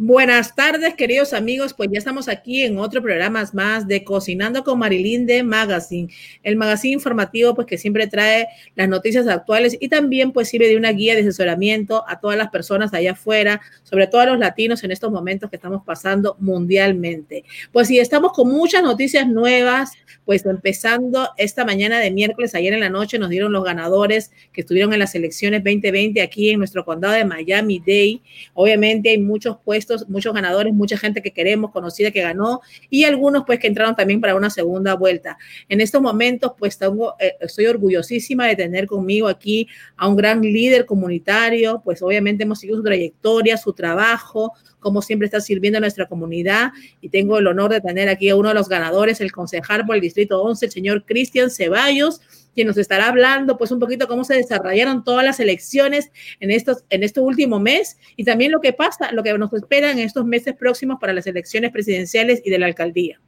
Buenas tardes, queridos amigos. Pues ya estamos aquí en otro programa más de Cocinando con Marilyn de Magazine, el magazine informativo pues que siempre trae las noticias actuales y también pues sirve de una guía de asesoramiento a todas las personas allá afuera, sobre todo a los latinos en estos momentos que estamos pasando mundialmente. Pues sí, estamos con muchas noticias nuevas, pues empezando esta mañana de miércoles, ayer en la noche nos dieron los ganadores que estuvieron en las elecciones 2020 aquí en nuestro condado de Miami-Dade. Obviamente hay muchos puestos muchos ganadores, mucha gente que queremos, conocida que ganó y algunos pues que entraron también para una segunda vuelta. En estos momentos pues tengo, eh, estoy orgullosísima de tener conmigo aquí a un gran líder comunitario, pues obviamente hemos seguido su trayectoria, su trabajo, como siempre está sirviendo a nuestra comunidad y tengo el honor de tener aquí a uno de los ganadores, el concejal por el Distrito 11, el señor Cristian Ceballos quien nos estará hablando pues un poquito cómo se desarrollaron todas las elecciones en, estos, en este último mes y también lo que pasa, lo que nos espera en estos meses próximos para las elecciones presidenciales y de la alcaldía.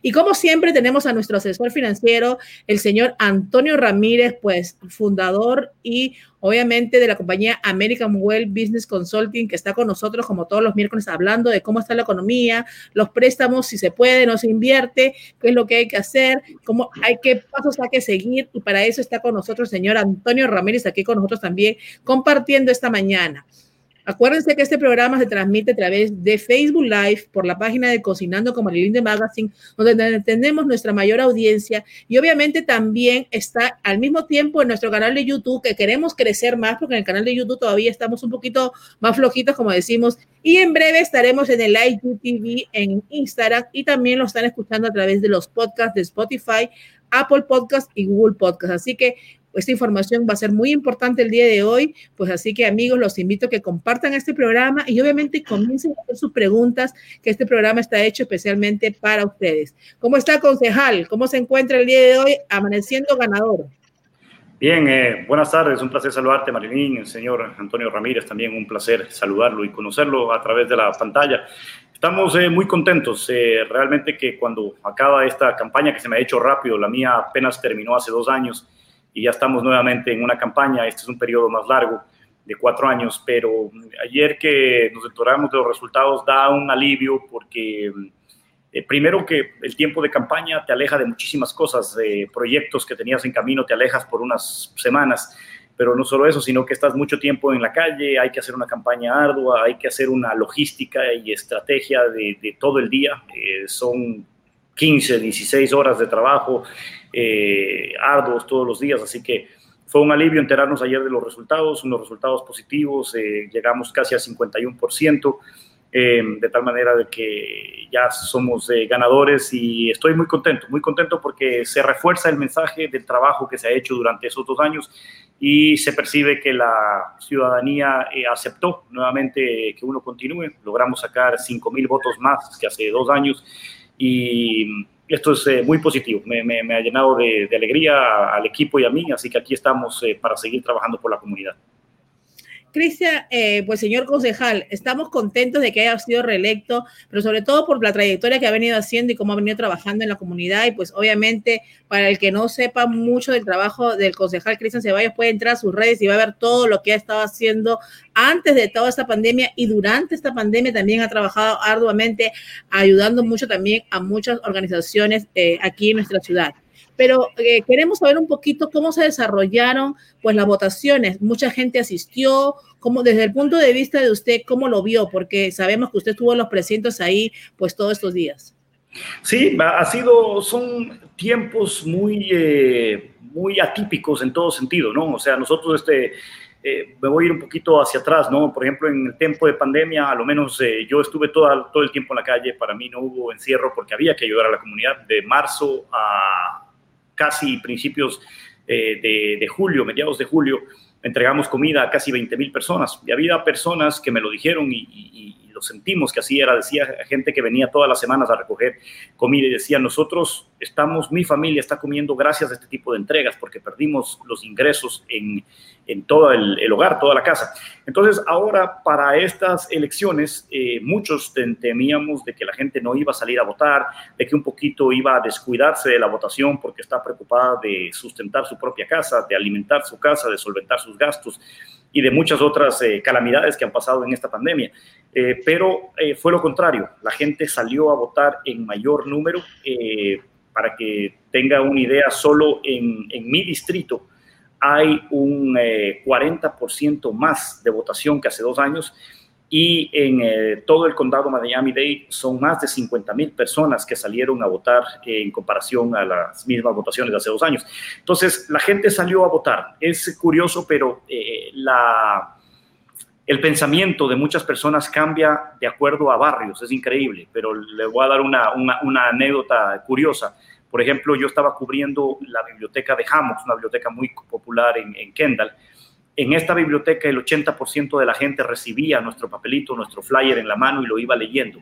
Y como siempre tenemos a nuestro asesor financiero, el señor Antonio Ramírez, pues fundador y obviamente de la compañía American Well Business Consulting, que está con nosotros como todos los miércoles hablando de cómo está la economía, los préstamos, si se puede, no se invierte, qué es lo que hay que hacer, cómo hay qué pasos hay que seguir. Y para eso está con nosotros el señor Antonio Ramírez aquí con nosotros también compartiendo esta mañana. Acuérdense que este programa se transmite a través de Facebook Live por la página de Cocinando con Marilyn de Magazine, donde tenemos nuestra mayor audiencia y obviamente también está al mismo tiempo en nuestro canal de YouTube, que queremos crecer más porque en el canal de YouTube todavía estamos un poquito más flojitos, como decimos, y en breve estaremos en el IGTV en Instagram y también lo están escuchando a través de los podcasts de Spotify, Apple Podcast y Google Podcast. Así que esta información va a ser muy importante el día de hoy, pues así que amigos, los invito a que compartan este programa y obviamente comiencen a hacer sus preguntas, que este programa está hecho especialmente para ustedes. ¿Cómo está, concejal? ¿Cómo se encuentra el día de hoy amaneciendo ganador? Bien, eh, buenas tardes, un placer saludarte, Marilín, el señor Antonio Ramírez, también un placer saludarlo y conocerlo a través de la pantalla. Estamos eh, muy contentos, eh, realmente que cuando acaba esta campaña que se me ha hecho rápido, la mía apenas terminó hace dos años, y ya estamos nuevamente en una campaña. Este es un periodo más largo de cuatro años, pero ayer que nos enteramos de los resultados da un alivio porque eh, primero que el tiempo de campaña te aleja de muchísimas cosas, de proyectos que tenías en camino, te alejas por unas semanas, pero no solo eso, sino que estás mucho tiempo en la calle, hay que hacer una campaña ardua, hay que hacer una logística y estrategia de, todo el día, eh, son 15, 16 horas de trabajo eh, arduos todos los días, así que fue un alivio enterarnos ayer de los resultados, unos resultados positivos, eh, llegamos casi al 51%, eh, de tal manera de que ya somos eh, ganadores y estoy muy contento, muy contento porque se refuerza el mensaje del trabajo que se ha hecho durante esos dos años y se percibe que la ciudadanía aceptó nuevamente que uno continúe, logramos sacar 5 mil votos más que hace dos años y esto es eh, muy positivo, me, ha llenado de, alegría al equipo y a mí, así que aquí estamos eh, para seguir trabajando por la comunidad. Cristian, eh, pues señor concejal, estamos contentos de que haya sido reelecto, pero sobre todo por la trayectoria que ha venido haciendo y cómo ha venido trabajando en la comunidad. Y pues obviamente, para el que no sepa mucho del trabajo del concejal Cristian Ceballos, puede entrar a sus redes y va a ver todo lo que ha estado haciendo antes de toda esta pandemia y durante esta pandemia también ha trabajado arduamente, ayudando mucho también a muchas organizaciones eh, aquí en nuestra ciudad pero eh, queremos saber un poquito cómo se desarrollaron pues las votaciones. Mucha gente asistió, como desde el punto de vista de usted, ¿cómo lo vio? Porque sabemos que usted tuvo los precintos ahí pues todos estos días. Sí, ha sido, son tiempos muy, eh, muy atípicos en todo sentido, ¿no? O sea, nosotros este, eh, me voy a ir un poquito hacia atrás, ¿no? Por ejemplo, en el tiempo de pandemia, a lo menos yo estuve todo, todo el tiempo en la calle, para mí no hubo encierro porque había que ayudar a la comunidad de marzo a casi principios eh, de, julio, mediados de julio, entregamos comida a casi 20 mil personas. Y había personas que me lo dijeron y, lo sentimos que así era. Decía gente que venía todas las semanas a recoger comida y decía, nosotros estamos, mi familia está comiendo gracias a este tipo de entregas porque perdimos los ingresos en, en todo el, hogar, toda la casa. Entonces, ahora para estas elecciones, eh, muchos temíamos de que la gente no iba a salir a votar, de que un poquito iba a descuidarse de la votación porque está preocupada de sustentar su propia casa, de alimentar su casa, de solventar sus gastos. Y de muchas otras eh, calamidades que han pasado en esta pandemia. Eh, pero eh, fue lo contrario, la gente salió a votar en mayor número. para que tenga una idea, solo en, en mi distrito hay un 40% más de votación que hace dos años y en eh, todo el condado Miami-Dade son más de 50 mil personas que salieron a votar en comparación a las mismas votaciones de hace dos años. Entonces, la gente salió a votar. Es curioso, pero eh, la, el pensamiento de muchas personas cambia de acuerdo a barrios. Es increíble, pero le voy a dar una, una, anécdota curiosa. Por ejemplo, yo estaba cubriendo la biblioteca de Hammocks, una biblioteca muy popular en, en Kendall, en esta biblioteca el 80% de la gente recibía nuestro papelito, nuestro flyer en la mano y lo iba leyendo.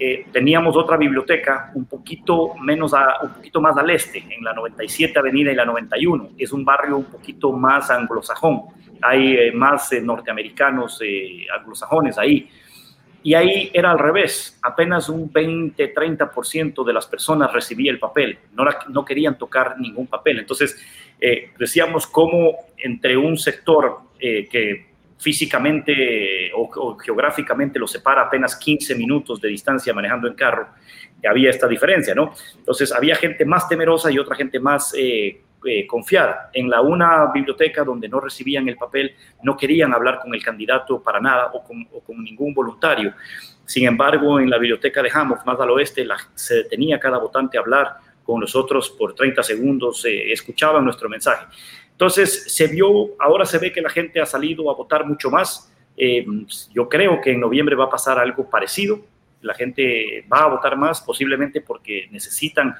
Eh, teníamos otra biblioteca un poquito, menos un poquito más al este, en la 97 Avenida y la 91. Es un barrio un poquito más anglosajón. Hay eh, más eh, norteamericanos anglosajones ahí. Y ahí era al revés, apenas un 20-30% de las personas recibía el papel, no, no querían tocar ningún papel. Entonces, eh, decíamos cómo entre un sector eh, que físicamente o, geográficamente lo separa apenas 15 minutos de distancia manejando en carro, había esta diferencia, ¿no? Entonces, había gente más temerosa y otra gente más... Eh, eh, confiar en la una biblioteca donde no recibían el papel, no querían hablar con el candidato para nada o con, ningún voluntario. Sin embargo, en la biblioteca de Hammond, más al oeste, se detenía cada votante a hablar con nosotros por 30 segundos, eh, escuchaban nuestro mensaje. Entonces, se vio, ahora se ve que la gente ha salido a votar mucho más. Eh, yo creo que en noviembre va a pasar algo parecido. La gente va a votar más, posiblemente porque necesitan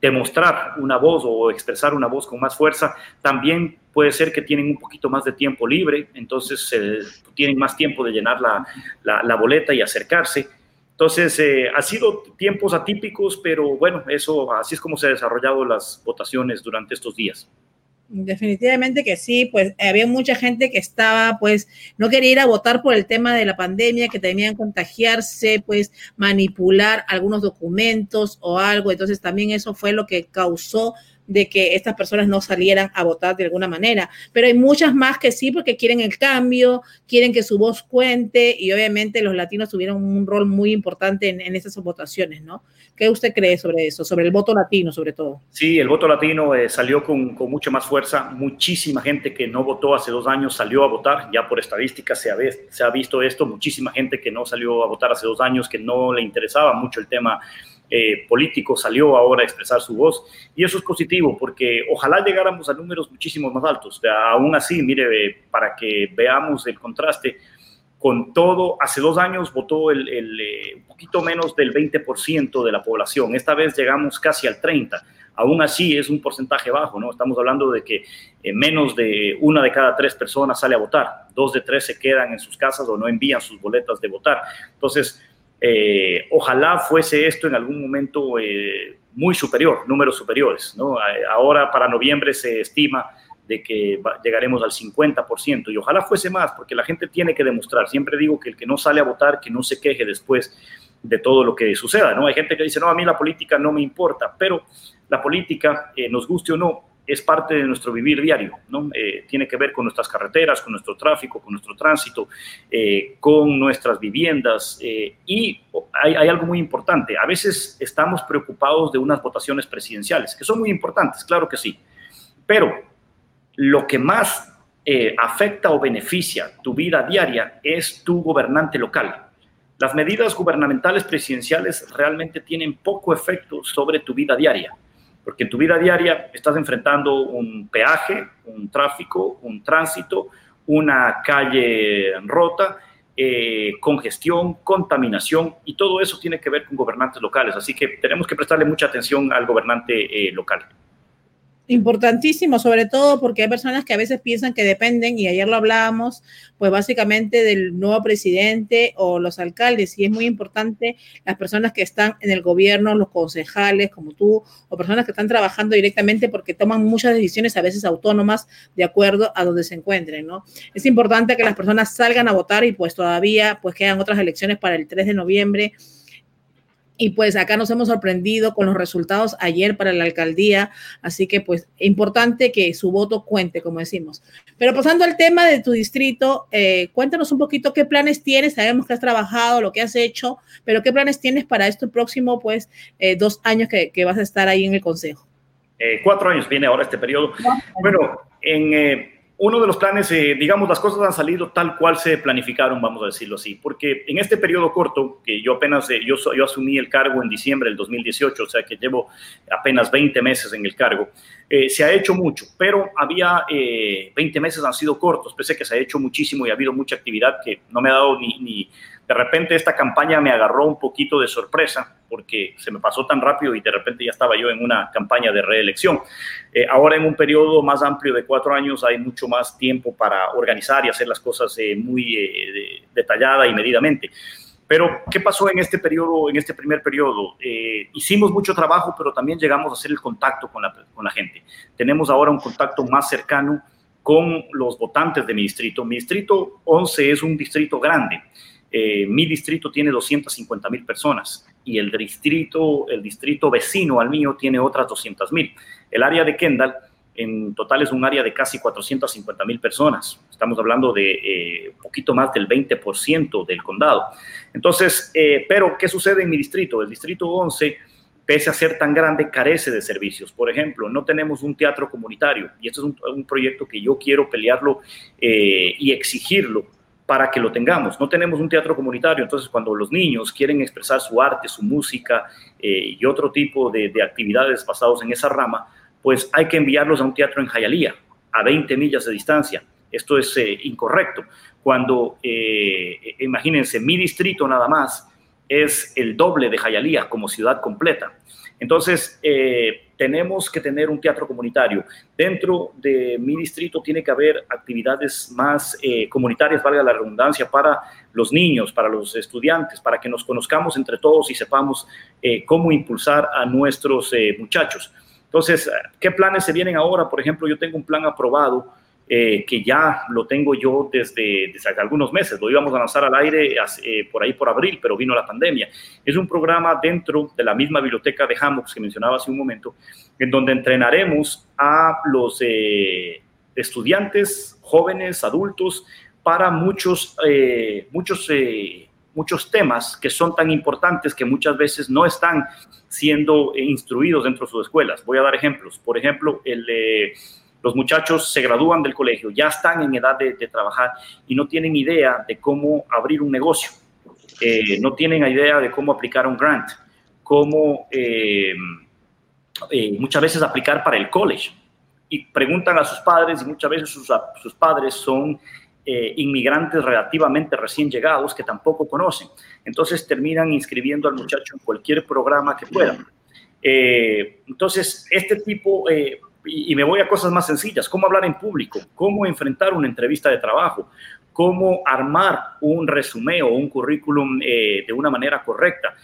demostrar una voz o expresar una voz con más fuerza. También puede ser que tienen un poquito más de tiempo libre, entonces eh, tienen más tiempo de llenar la, boleta y acercarse. Entonces, eh, ha sido tiempos atípicos, pero bueno, eso así es como se han desarrollado las votaciones durante estos días. Definitivamente que sí, pues había mucha gente que estaba, pues, no quería ir a votar por el tema de la pandemia, que temían contagiarse, pues, manipular algunos documentos o algo. Entonces, también eso fue lo que causó de que estas personas no salieran a votar de alguna manera. Pero hay muchas más que sí, porque quieren el cambio, quieren que su voz cuente y obviamente los latinos tuvieron un rol muy importante en, esas votaciones, ¿no? ¿Qué usted cree sobre eso, sobre el voto latino sobre todo? Sí, el voto latino eh, salió con, con, mucha más fuerza. Muchísima gente que no votó hace dos años salió a votar, ya por estadística se ha, se ha visto esto, muchísima gente que no salió a votar hace dos años, que no le interesaba mucho el tema eh, político salió ahora a expresar su voz y eso es positivo porque ojalá llegáramos a números muchísimo más altos. Aún así, mire, para que veamos el contraste, con todo, hace dos años votó el, eh, un poquito menos del 20% de la población, esta vez llegamos casi al 30%. Aún así es un porcentaje bajo, ¿no? Estamos hablando de que eh, menos de una de cada tres personas sale a votar, dos de tres se quedan en sus casas o no envían sus boletas de votar. Entonces, eh, ojalá fuese esto en algún momento eh, muy superior, números superiores. ¿no? Ahora para noviembre se estima de que llegaremos al 50% y ojalá fuese más, porque la gente tiene que demostrar. Siempre digo que el que no sale a votar, que no se queje después de todo lo que suceda. ¿no? Hay gente que dice, no, a mí la política no me importa, pero la política, eh, nos guste o no, es parte de nuestro vivir diario, ¿no? Eh, tiene que ver con nuestras carreteras, con nuestro tráfico, con nuestro tránsito, eh, con nuestras viviendas. Eh, y hay, hay, algo muy importante, a veces estamos preocupados de unas votaciones presidenciales, que son muy importantes, claro que sí, pero lo que más afecta o beneficia tu vida diaria es tu gobernante local. Las medidas gubernamentales presidenciales realmente tienen poco efecto sobre tu vida diaria porque en tu vida diaria estás enfrentando un peaje, un tráfico, un tránsito, una calle rota, eh, congestión, contaminación, y todo eso tiene que ver con gobernantes locales. Así que tenemos que prestarle mucha atención al gobernante eh, local. Importantísimo, sobre todo porque hay personas que a veces piensan que dependen, y ayer lo hablábamos, pues básicamente del nuevo presidente o los alcaldes, y es muy importante las personas que están en el gobierno, los concejales como tú, o personas que están trabajando directamente porque toman muchas decisiones a veces autónomas de acuerdo a donde se encuentren, ¿no? Es importante que las personas salgan a votar y pues todavía pues quedan otras elecciones para el 3 de noviembre y pues acá nos hemos sorprendido con los resultados ayer para la alcaldía, así que pues importante que su voto cuente, como decimos. Pero pasando al tema de tu distrito, eh, cuéntanos un poquito qué planes tienes, sabemos que has trabajado, lo que has hecho, pero qué planes tienes para este próximo pues eh, dos años que, que, vas a estar ahí en el Consejo. Eh, cuatro años viene ahora este periodo. Bueno, en uno de los planes, eh, digamos, las cosas han salido tal cual se planificaron, vamos a decirlo así, porque en este periodo corto, que yo apenas, eh, yo, yo asumí el cargo en diciembre del 2018, o sea que llevo apenas 20 meses en el cargo, eh, se ha hecho mucho, pero había 20 meses han sido cortos, pese a que se ha hecho muchísimo y ha habido mucha actividad que no me ha dado ni, ni de repente esta campaña me agarró un poquito de sorpresa porque se me pasó tan rápido y de repente ya estaba yo en una campaña de reelección. Eh, ahora en un periodo más amplio de cuatro años hay mucho más tiempo para organizar y hacer las cosas eh, muy eh, detallada y medidamente. Pero, ¿qué pasó en este periodo, en este primer periodo? hicimos mucho trabajo, pero también llegamos a hacer el contacto con la, gente. Tenemos ahora un contacto más cercano con los votantes de mi distrito. Mi distrito 11 es un distrito grande eh, mi distrito tiene 250 mil personas y el distrito, el distrito vecino al mío tiene otras 200 mil. El área de Kendall en total es un área de casi 450 mil personas. Estamos hablando de eh, poquito más del 20% del condado. Entonces, eh, pero ¿qué sucede en mi distrito? El distrito 11, pese a ser tan grande, carece de servicios. Por ejemplo, no tenemos un teatro comunitario y esto es un, proyecto que yo quiero pelearlo y exigirlo para que lo tengamos. No tenemos un teatro comunitario, entonces cuando los niños quieren expresar su arte, su música eh, y otro tipo de, actividades basados en esa rama, pues hay que enviarlos a un teatro en Jayalía, a 20 millas de distancia. Esto es eh, incorrecto. Cuando, eh, imagínense, mi distrito nada más es el doble de Jayalía como ciudad completa. Entonces, tenemos que tener un teatro comunitario. Dentro de mi distrito tiene que haber actividades más eh, comunitarias, valga la redundancia, para los niños, para los estudiantes, para que nos conozcamos entre todos y sepamos eh, cómo impulsar a nuestros eh, muchachos. Entonces, ¿qué planes se vienen ahora? Por ejemplo, yo tengo un plan aprobado eh, que ya lo tengo yo desde, desde, algunos meses. Lo íbamos a lanzar al aire eh, por ahí por abril, pero vino la pandemia. Es un programa dentro de la misma biblioteca de Hammocks que mencionaba hace un momento, en donde entrenaremos a los eh, estudiantes, jóvenes, adultos, para muchos, muchos, muchos temas que son tan importantes que muchas veces no están siendo instruidos dentro de sus escuelas. Voy a dar ejemplos. Por ejemplo, el los muchachos se gradúan del colegio, ya están en edad de, trabajar y no tienen idea de cómo abrir un negocio, eh, no tienen idea de cómo aplicar un grant, cómo eh, eh, muchas veces aplicar para el college. Y preguntan a sus padres y muchas veces sus, padres son inmigrantes relativamente recién llegados que tampoco conocen. Entonces terminan inscribiendo al muchacho en cualquier programa que puedan. entonces, este tipo, y, me voy a cosas más sencillas, cómo hablar en público, cómo enfrentar una entrevista de trabajo, cómo armar un resumen o un currículum eh, de una manera correcta.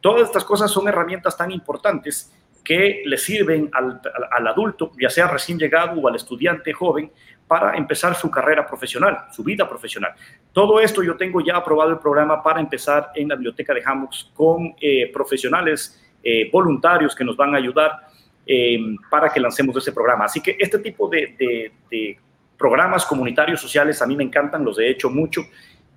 Todas estas cosas son herramientas tan importantes que le sirven al, adulto, ya sea recién llegado o al estudiante joven, para empezar su carrera profesional, su vida profesional. Todo esto yo tengo ya aprobado el programa para empezar en la biblioteca de Hammocks con eh, profesionales eh, voluntarios que nos van a ayudar eh, para que lancemos ese programa. Así que este tipo de, programas comunitarios sociales a mí me encantan, los he hecho mucho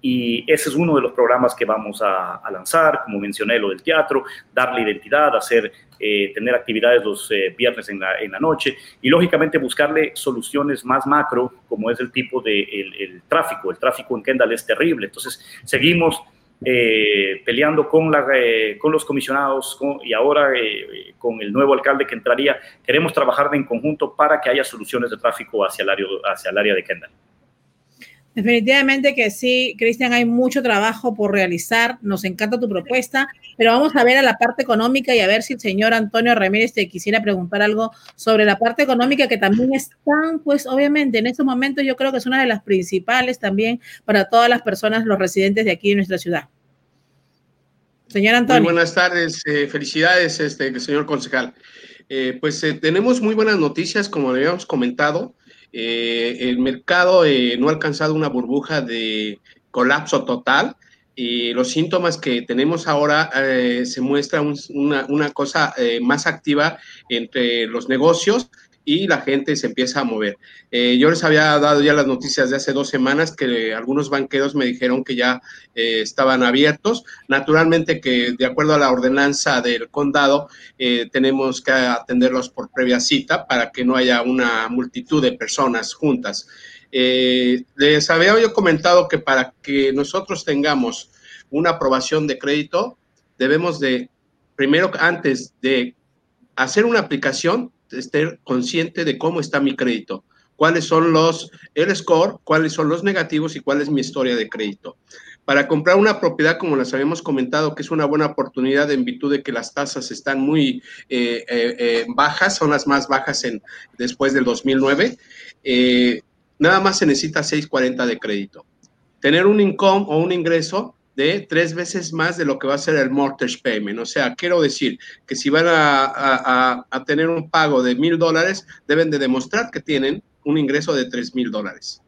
y ese es uno de los programas que vamos a, lanzar, como mencioné, lo del teatro, darle identidad, hacer, eh, tener actividades los eh, viernes en la, noche y lógicamente buscarle soluciones más macro, como es el tipo de tráfico. El tráfico en Kendall es terrible, entonces seguimos eh, peleando con, la, eh, con los comisionados y ahora eh, con el nuevo alcalde que entraría. Queremos trabajar en conjunto para que haya soluciones de tráfico hacia el área, hacia área de Kendall. Definitivamente que sí, Cristian, hay mucho trabajo por realizar. Nos encanta tu propuesta, pero vamos a ver a la parte económica y a ver si el señor Antonio Ramírez te quisiera preguntar algo sobre la parte económica que también están, pues obviamente en estos momentos yo creo que es una de las principales también para todas las personas, los residentes de aquí en nuestra ciudad. Señor Antonio. Muy buenas tardes, eh, felicidades, este, señor concejal. Eh, pues eh, tenemos muy buenas noticias, como le habíamos comentado. Eh, el mercado eh, no ha alcanzado una burbuja de colapso total. y los síntomas que tenemos ahora eh, se muestra una, una, cosa eh, más activa entre los negocios y la gente se empieza a mover. Eh, yo les había dado ya las noticias de hace dos semanas que algunos banqueros me dijeron que ya estaban abiertos. Naturalmente que de acuerdo a la ordenanza del condado tenemos que atenderlos por previa cita para que no haya una multitud de personas juntas. Eh, les había yo comentado que para que nosotros tengamos una aprobación de crédito, debemos de, primero, antes de hacer una aplicación, estar consciente de cómo está mi crédito, cuáles son los, el score, cuáles son los negativos y cuál es mi historia de crédito. Para comprar una propiedad, como les habíamos comentado, que es una buena oportunidad en virtud de que las tasas están muy eh, eh, bajas, son las más bajas en, después del 2009, nada más se necesita 640 de crédito. Tener un income o un ingreso de tres veces más de lo que va a ser el mortgage payment. O sea, quiero decir que si van a, tener un pago de mil dólares, deben de demostrar que tienen un ingreso de tres mil dólares.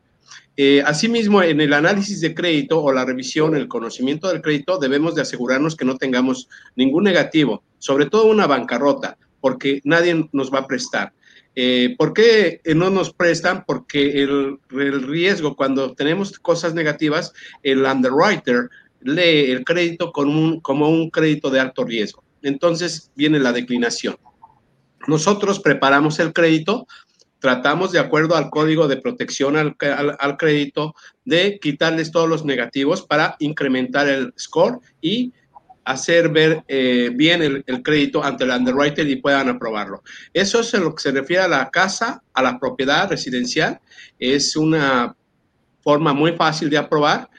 Eh, asimismo, en el análisis de crédito o la revisión, el conocimiento del crédito, debemos de asegurarnos que no tengamos ningún negativo, sobre todo una bancarrota, porque nadie nos va a prestar. Eh, ¿Por qué no nos prestan? Porque el, riesgo, cuando tenemos cosas negativas, el underwriter lee el crédito como un crédito de alto riesgo. Entonces viene la declinación. Nosotros preparamos el crédito, tratamos de acuerdo al código de protección al, crédito de quitarles todos los negativos para incrementar el score y hacer ver eh, bien el, crédito ante el underwriter y puedan aprobarlo. Eso es lo que se refiere a la casa, a la propiedad residencial. Es una forma muy fácil de aprobar.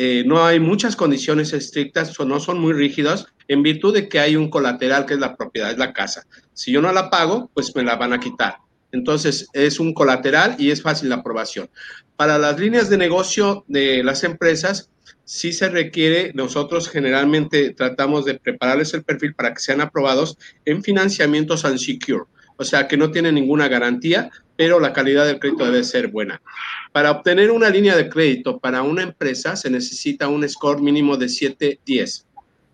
Eh, no hay muchas condiciones estrictas no son muy rígidas en virtud de que hay un colateral que es la propiedad, es la casa. Si yo no la pago, pues me la van a quitar. Entonces es un colateral y es fácil la aprobación. Para las líneas de negocio de las empresas, sí se requiere, nosotros generalmente tratamos de prepararles el perfil para que sean aprobados en financiamientos unsecure, o sea, que no tienen ninguna garantía, pero la calidad del crédito debe ser buena. Para obtener una línea de crédito para una empresa se necesita un score mínimo de 710.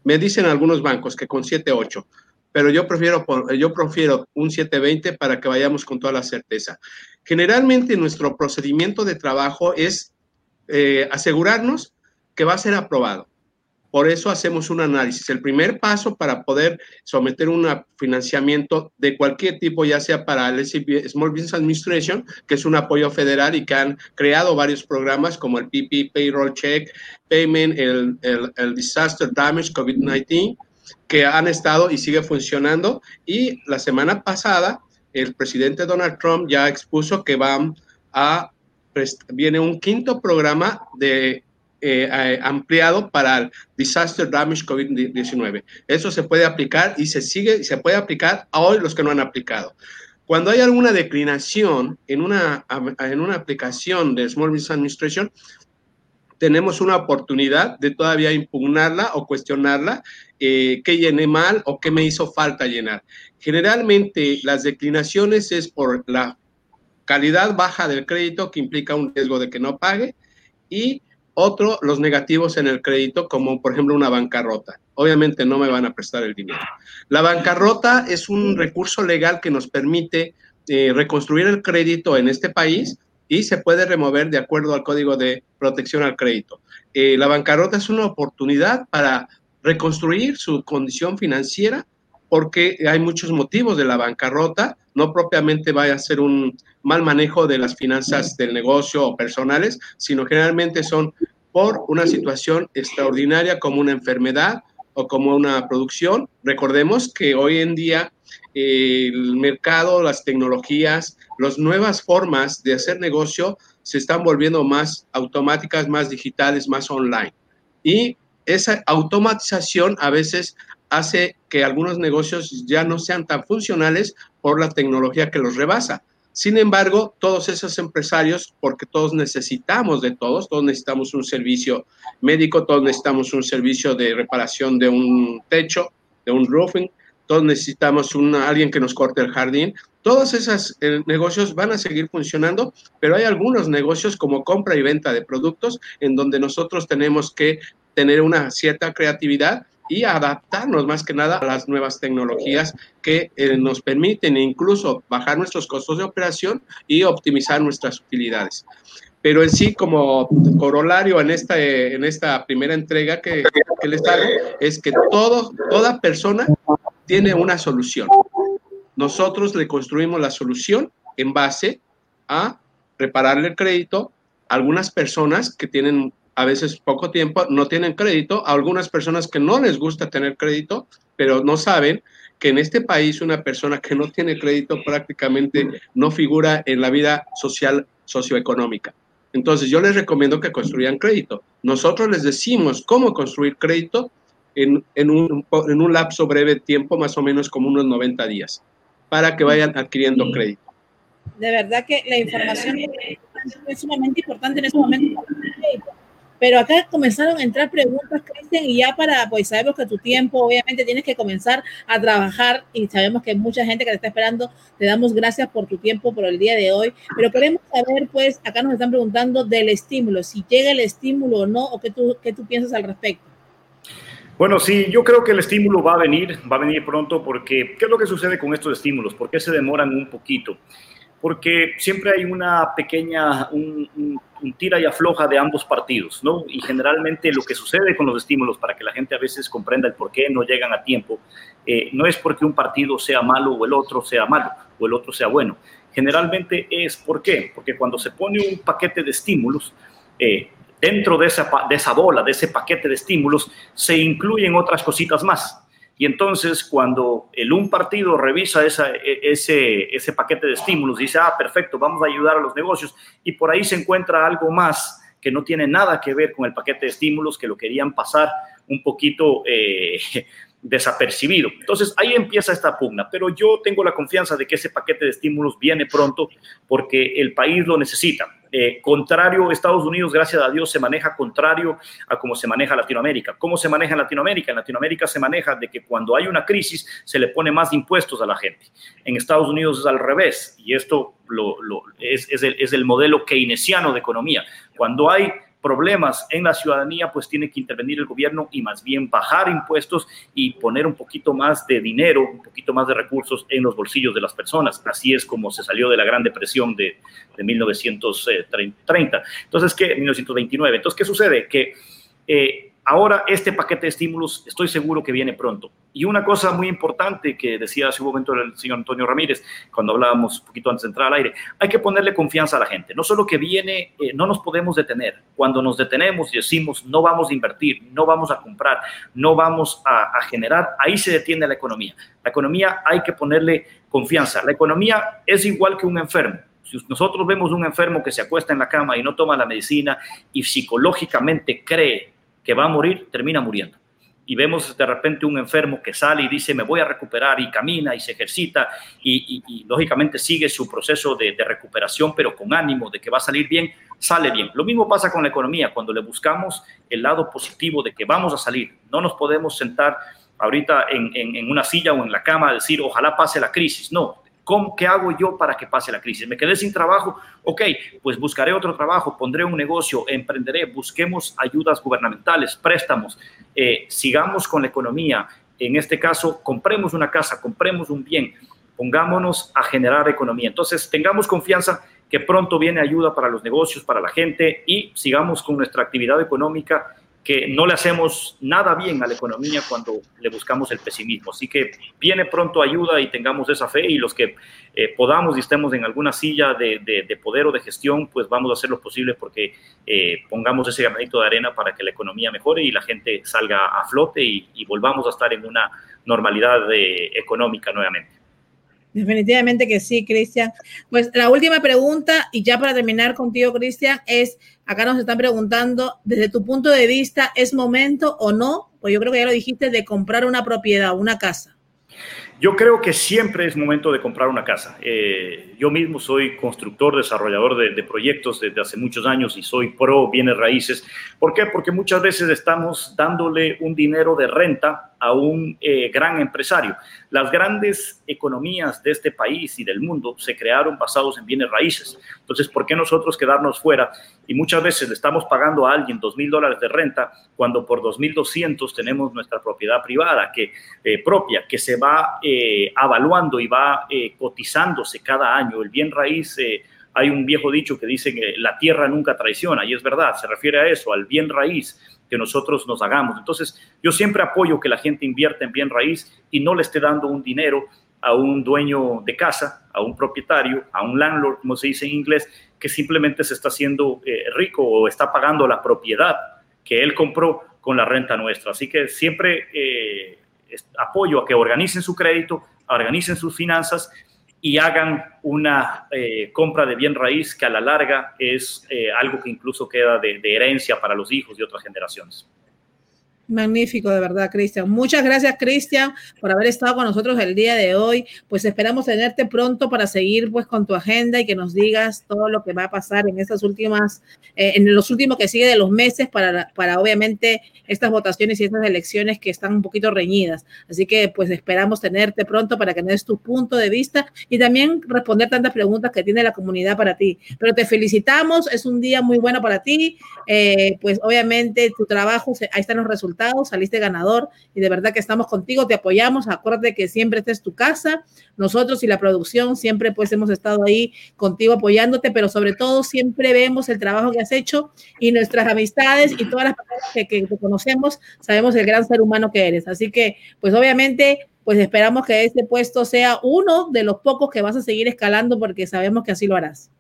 Me dicen algunos bancos que con 7.8, pero yo prefiero, yo prefiero un 720 para que vayamos con toda la certeza. Generalmente nuestro procedimiento de trabajo es eh, asegurarnos que va a ser aprobado. Por eso hacemos un análisis. El primer paso para poder someter un financiamiento de cualquier tipo, ya sea para el Small Business Administration, que es un apoyo federal y que han creado varios programas como el PP, Payroll Check, Payment, el, Disaster Damage COVID-19, que han estado y sigue funcionando. Y la semana pasada, el presidente Donald Trump ya expuso que van a viene un quinto programa de eh, eh, ampliado para Disaster Damage COVID-19. Eso se puede aplicar y se sigue, se puede aplicar a hoy los que no han aplicado. Cuando hay alguna declinación en una, en una aplicación de Small Business Administration, tenemos una oportunidad de todavía impugnarla o cuestionarla, eh, qué llené mal o qué me hizo falta llenar. Generalmente las declinaciones es por la calidad baja del crédito que implica un riesgo de que no pague y otro, los negativos en el crédito, como por ejemplo una bancarrota. Obviamente no me van a prestar el dinero. La bancarrota es un recurso legal que nos permite eh, reconstruir el crédito en este país y se puede remover de acuerdo al Código de Protección al Crédito. Eh, la bancarrota es una oportunidad para reconstruir su condición financiera porque hay muchos motivos de la bancarrota, no propiamente vaya a ser un mal manejo de las finanzas del negocio o personales, sino generalmente son por una situación extraordinaria como una enfermedad o como una producción. Recordemos que hoy en día eh, el mercado, las tecnologías, las nuevas formas de hacer negocio se están volviendo más automáticas, más digitales, más online. Y esa automatización a veces hace que algunos negocios ya no sean tan funcionales por la tecnología que los rebasa. Sin embargo, todos esos empresarios, porque todos necesitamos de todos, todos necesitamos un servicio médico, todos necesitamos un servicio de reparación de un techo, de un roofing, todos necesitamos un, alguien que nos corte el jardín. Todos esos eh, negocios van a seguir funcionando, pero hay algunos negocios como compra y venta de productos en donde nosotros tenemos que tener una cierta creatividad y adaptarnos más que nada a las nuevas tecnologías que eh, nos permiten incluso bajar nuestros costos de operación y optimizar nuestras utilidades. Pero en sí, como corolario en esta, en esta primera entrega que, que les hago, es que todo, toda persona tiene una solución. Nosotros le construimos la solución en base a repararle el crédito a algunas personas que tienen a veces poco tiempo, no tienen crédito, a algunas personas que no les gusta tener crédito, pero no saben que en este país una persona que no tiene crédito prácticamente no figura en la vida social socioeconómica. Entonces yo les recomiendo que construyan crédito. Nosotros les decimos cómo construir crédito en, en, un, en un lapso breve de tiempo, más o menos como unos 90 días, para que vayan adquiriendo crédito. De verdad que la información es sumamente importante en ese momento pero acá comenzaron a entrar preguntas, Cristian, y ya para, pues sabemos que tu tiempo, obviamente tienes que comenzar a trabajar y sabemos que hay mucha gente que te está esperando. Te damos gracias por tu tiempo, por el día de hoy, pero queremos saber, pues, acá nos están preguntando del estímulo, si llega el estímulo o no, o qué tú, qué tú piensas al respecto. Bueno, sí, yo creo que el estímulo va a venir, va a venir pronto porque, ¿qué es lo que sucede con estos estímulos? ¿Por qué se demoran un poquito? Porque siempre hay una pequeña, un, tira y afloja de ambos partidos, ¿no? Y generalmente lo que sucede con los estímulos, para que la gente a veces comprenda el por qué no llegan a tiempo, eh, no es porque un partido sea malo o el otro sea malo o el otro sea bueno. Generalmente es ¿por qué? Porque cuando se pone un paquete de estímulos, eh, dentro de esa, de esa bola, de ese paquete de estímulos, se incluyen otras cositas más. Y entonces cuando el un partido revisa e, ese, ese paquete de estímulos, dice, ah, perfecto, vamos a ayudar a los negocios, y por ahí se encuentra algo más que no tiene nada que ver con el paquete de estímulos, que lo querían pasar un poquito eh, desapercibido. Entonces ahí empieza esta pugna, pero yo tengo la confianza de que ese paquete de estímulos viene pronto porque el país lo necesita. Eh, contrario, Estados Unidos, gracias a Dios, se maneja contrario a cómo se maneja Latinoamérica. ¿Cómo se maneja en Latinoamérica? En Latinoamérica se maneja de que cuando hay una crisis se le pone más impuestos a la gente. En Estados Unidos es al revés y esto lo, es, es, el, es el modelo keynesiano de economía. Cuando hay problemas en la ciudadanía, pues tiene que intervenir el gobierno y más bien bajar impuestos y poner un poquito más de dinero, un poquito más de recursos en los bolsillos de las personas. Así es como se salió de la Gran Depresión de, de 1930. Entonces, ¿qué? 1929. Entonces, ¿qué sucede? Que eh, Ahora, este paquete de estímulos estoy seguro que viene pronto. Y una cosa muy importante que decía hace un momento el señor Antonio Ramírez, cuando hablábamos un poquito antes de entrar al aire, hay que ponerle confianza a la gente. No solo que viene, eh, no nos podemos detener. Cuando nos detenemos y decimos no vamos a invertir, no vamos a comprar, no vamos a, a generar, ahí se detiene la economía. La economía hay que ponerle confianza. La economía es igual que un enfermo. Si nosotros vemos un enfermo que se acuesta en la cama y no toma la medicina y psicológicamente cree que va a morir, termina muriendo. Y vemos de repente un enfermo que sale y dice, me voy a recuperar y camina y se ejercita y, lógicamente sigue su proceso de, recuperación, pero con ánimo de que va a salir bien, sale bien. Lo mismo pasa con la economía, cuando le buscamos el lado positivo de que vamos a salir. No nos podemos sentar ahorita en, en, en una silla o en la cama a decir, ojalá pase la crisis. No, ¿Cómo, ¿Qué hago yo para que pase la crisis? ¿Me quedé sin trabajo? Ok, pues buscaré otro trabajo, pondré un negocio, emprenderé, busquemos ayudas gubernamentales, préstamos, eh, sigamos con la economía. En este caso, compremos una casa, compremos un bien, pongámonos a generar economía. Entonces, tengamos confianza que pronto viene ayuda para los negocios, para la gente y sigamos con nuestra actividad económica que no le hacemos nada bien a la economía cuando le buscamos el pesimismo. Así que viene pronto ayuda y tengamos esa fe y los que eh, podamos y estemos en alguna silla de, de, poder o de gestión, pues vamos a hacer lo posible porque eh, pongamos ese granito de arena para que la economía mejore y la gente salga a flote y, y volvamos a estar en una normalidad de, económica nuevamente. Definitivamente que sí, Cristian. Pues la última pregunta, y ya para terminar contigo, Cristian, es, acá nos están preguntando, desde tu punto de vista, ¿es momento o no? Pues yo creo que ya lo dijiste, de comprar una propiedad, una casa. Yo creo que siempre es momento de comprar una casa. Eh, yo mismo soy constructor, desarrollador de, de, proyectos desde hace muchos años y soy pro bienes raíces. ¿Por qué? Porque muchas veces estamos dándole un dinero de renta a un eh, gran empresario. Las grandes economías de este país y del mundo se crearon basados en bienes raíces. Entonces, ¿por qué nosotros quedarnos fuera? Y muchas veces le estamos pagando a alguien dos mil dólares de renta cuando por dos mil doscientos tenemos nuestra propiedad privada que, eh, propia que se va eh, avaluando y va cotizándose cada año. El bien raíz hay un viejo dicho que dice que la tierra nunca traiciona, y es verdad, se refiere a eso, al bien raíz que nosotros nos hagamos. Entonces, yo siempre apoyo que la gente invierta en bien raíz y no le esté dando un dinero a un dueño de casa, a un propietario, a un landlord, como se dice en inglés, que simplemente se está haciendo eh, rico o está pagando la propiedad que él compró con la renta nuestra. Así que siempre eh, apoyo a que organicen su crédito, organicen sus finanzas y hagan una eh, compra de bien raíz que a la larga es eh, algo que incluso queda de, de herencia para los hijos de otras generaciones. Magnífico, de verdad, Cristian. Muchas gracias, Cristian, por haber estado con nosotros el día de hoy. Pues esperamos tenerte pronto para seguir pues con tu agenda y que nos digas todo lo que va a pasar en estas últimas, eh, en los últimos que sigue de los meses para, para obviamente estas votaciones y estas elecciones que están un poquito reñidas. Así que pues esperamos tenerte pronto para que nos des tu punto de vista y también responder tantas preguntas que tiene la comunidad para ti. Pero te felicitamos, es un día muy bueno para ti. Eh, pues obviamente tu trabajo, ahí están los resultados saliste ganador y de verdad que estamos contigo, te apoyamos, acuérdate que siempre esta es tu casa, nosotros y la producción siempre pues hemos estado ahí contigo apoyándote, pero sobre todo siempre vemos el trabajo que has hecho y nuestras amistades y todas las que, conocemos, sabemos el gran ser humano que eres. Así que pues obviamente pues esperamos que este puesto sea uno de los pocos que vas a seguir escalando porque sabemos que así lo harás.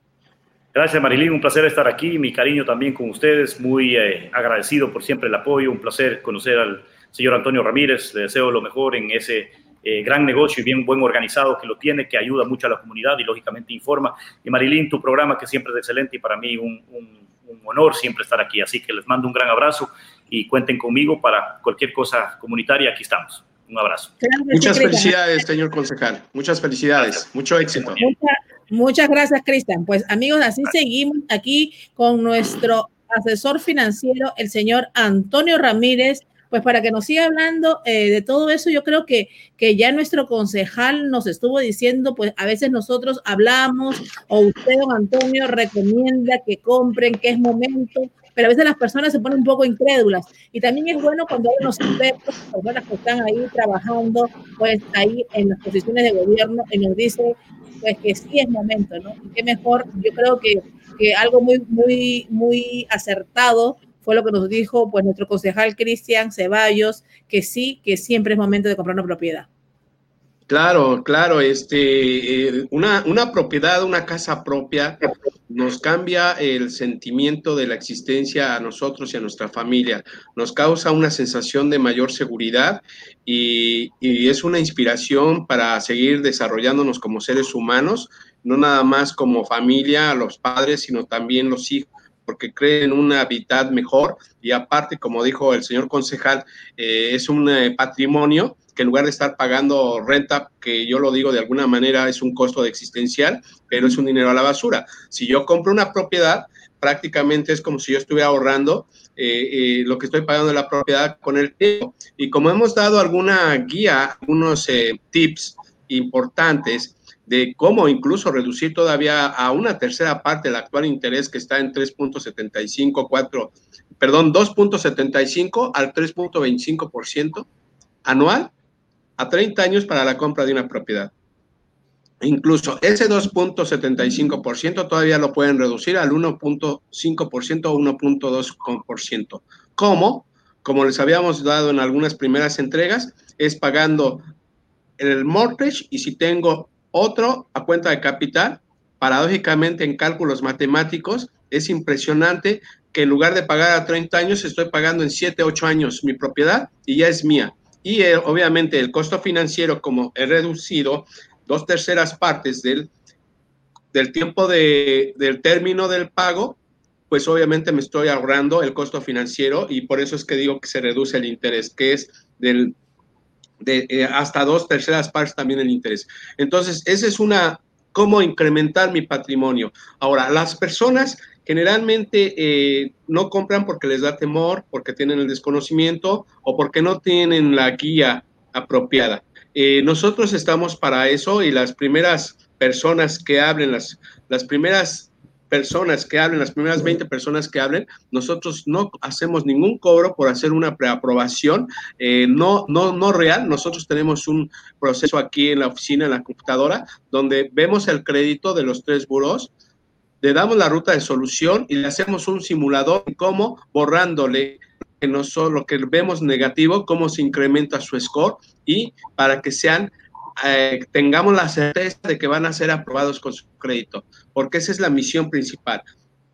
Gracias Marilyn, un placer estar aquí, mi cariño también con ustedes, muy eh, agradecido por siempre el apoyo, un placer conocer al señor Antonio Ramírez, le deseo lo mejor en ese eh, gran negocio y bien buen organizado que lo tiene, que ayuda mucho a la comunidad y lógicamente informa. Y Marilyn, tu programa que siempre es excelente y para mí un, un, honor siempre estar aquí, así que les mando un gran abrazo y cuenten conmigo para cualquier cosa comunitaria, aquí estamos. Un abrazo. Muchas felicidades, señor concejal. Muchas felicidades. Mucho éxito. Muchas gracias, Cristian. Pues amigos, así seguimos aquí con nuestro asesor financiero, el señor Antonio Ramírez, pues para que nos siga hablando eh, de todo eso, yo creo que, que ya nuestro concejal nos estuvo diciendo, pues a veces nosotros hablamos o usted, don Antonio, recomienda que compren, que es momento, pero a veces las personas se ponen un poco incrédulas. Y también es bueno cuando hay unos expertos, personas que están ahí trabajando, pues ahí en las posiciones de gobierno, y nos dice, pues que sí es momento, ¿no? Y qué mejor, yo creo que, que algo muy, muy, muy acertado fue lo que nos dijo pues nuestro concejal Cristian Ceballos, que sí, que siempre es momento de comprar una propiedad. Claro, claro, este, eh, una, una propiedad, una casa propia nos cambia el sentimiento de la existencia a nosotros y a nuestra familia, nos causa una sensación de mayor seguridad y, y es una inspiración para seguir desarrollándonos como seres humanos, no nada más como familia, los padres, sino también los hijos porque creen un hábitat mejor. Y aparte, como dijo el señor concejal, eh, es un eh, patrimonio que en lugar de estar pagando renta, que yo lo digo de alguna manera es un costo de existencial, pero es un dinero a la basura. Si yo compro una propiedad, prácticamente es como si yo estuviera ahorrando eh, lo que estoy pagando de la propiedad con el tiempo. Y como hemos dado alguna guía, algunos tips importantes, de cómo incluso reducir todavía a una tercera parte el actual interés que está en 3.75, 4, perdón, 2.75 al 3.25% anual a 30 años para la compra de una propiedad. Incluso ese 2.75% todavía lo pueden reducir al 1.5% o 1.2%. ¿Cómo? Como les habíamos dado en algunas primeras entregas, es pagando el mortgage y si tengo otro a cuenta de capital, paradójicamente en cálculos matemáticos, es impresionante que en lugar de pagar a 30 años, estoy pagando en 7, 8 años mi propiedad y ya es mía. Y eh, obviamente el costo financiero, como he reducido dos terceras partes del, del tiempo de, del término del pago, pues obviamente me estoy ahorrando el costo financiero y por eso es que digo que se reduce el interés, que es del de eh, hasta dos terceras partes también el interés. Entonces, esa es una cómo incrementar mi patrimonio. Ahora, las personas generalmente eh, no compran porque les da temor, porque tienen el desconocimiento o porque no tienen la guía apropiada. Eh, nosotros estamos para eso y las primeras personas que hablen, las, las primeras personas que hablen, las primeras 20 personas que hablen, nosotros no hacemos ningún cobro por hacer una preaprobación, eh, no, no, no real. Nosotros tenemos un proceso aquí en la oficina, en la computadora, donde vemos el crédito de los tres buros, le damos la ruta de solución y le hacemos un simulador de cómo borrándole que no lo que vemos negativo, cómo se incrementa su score y para que sean eh, tengamos la certeza de que van a ser aprobados con su crédito, porque esa es la misión principal,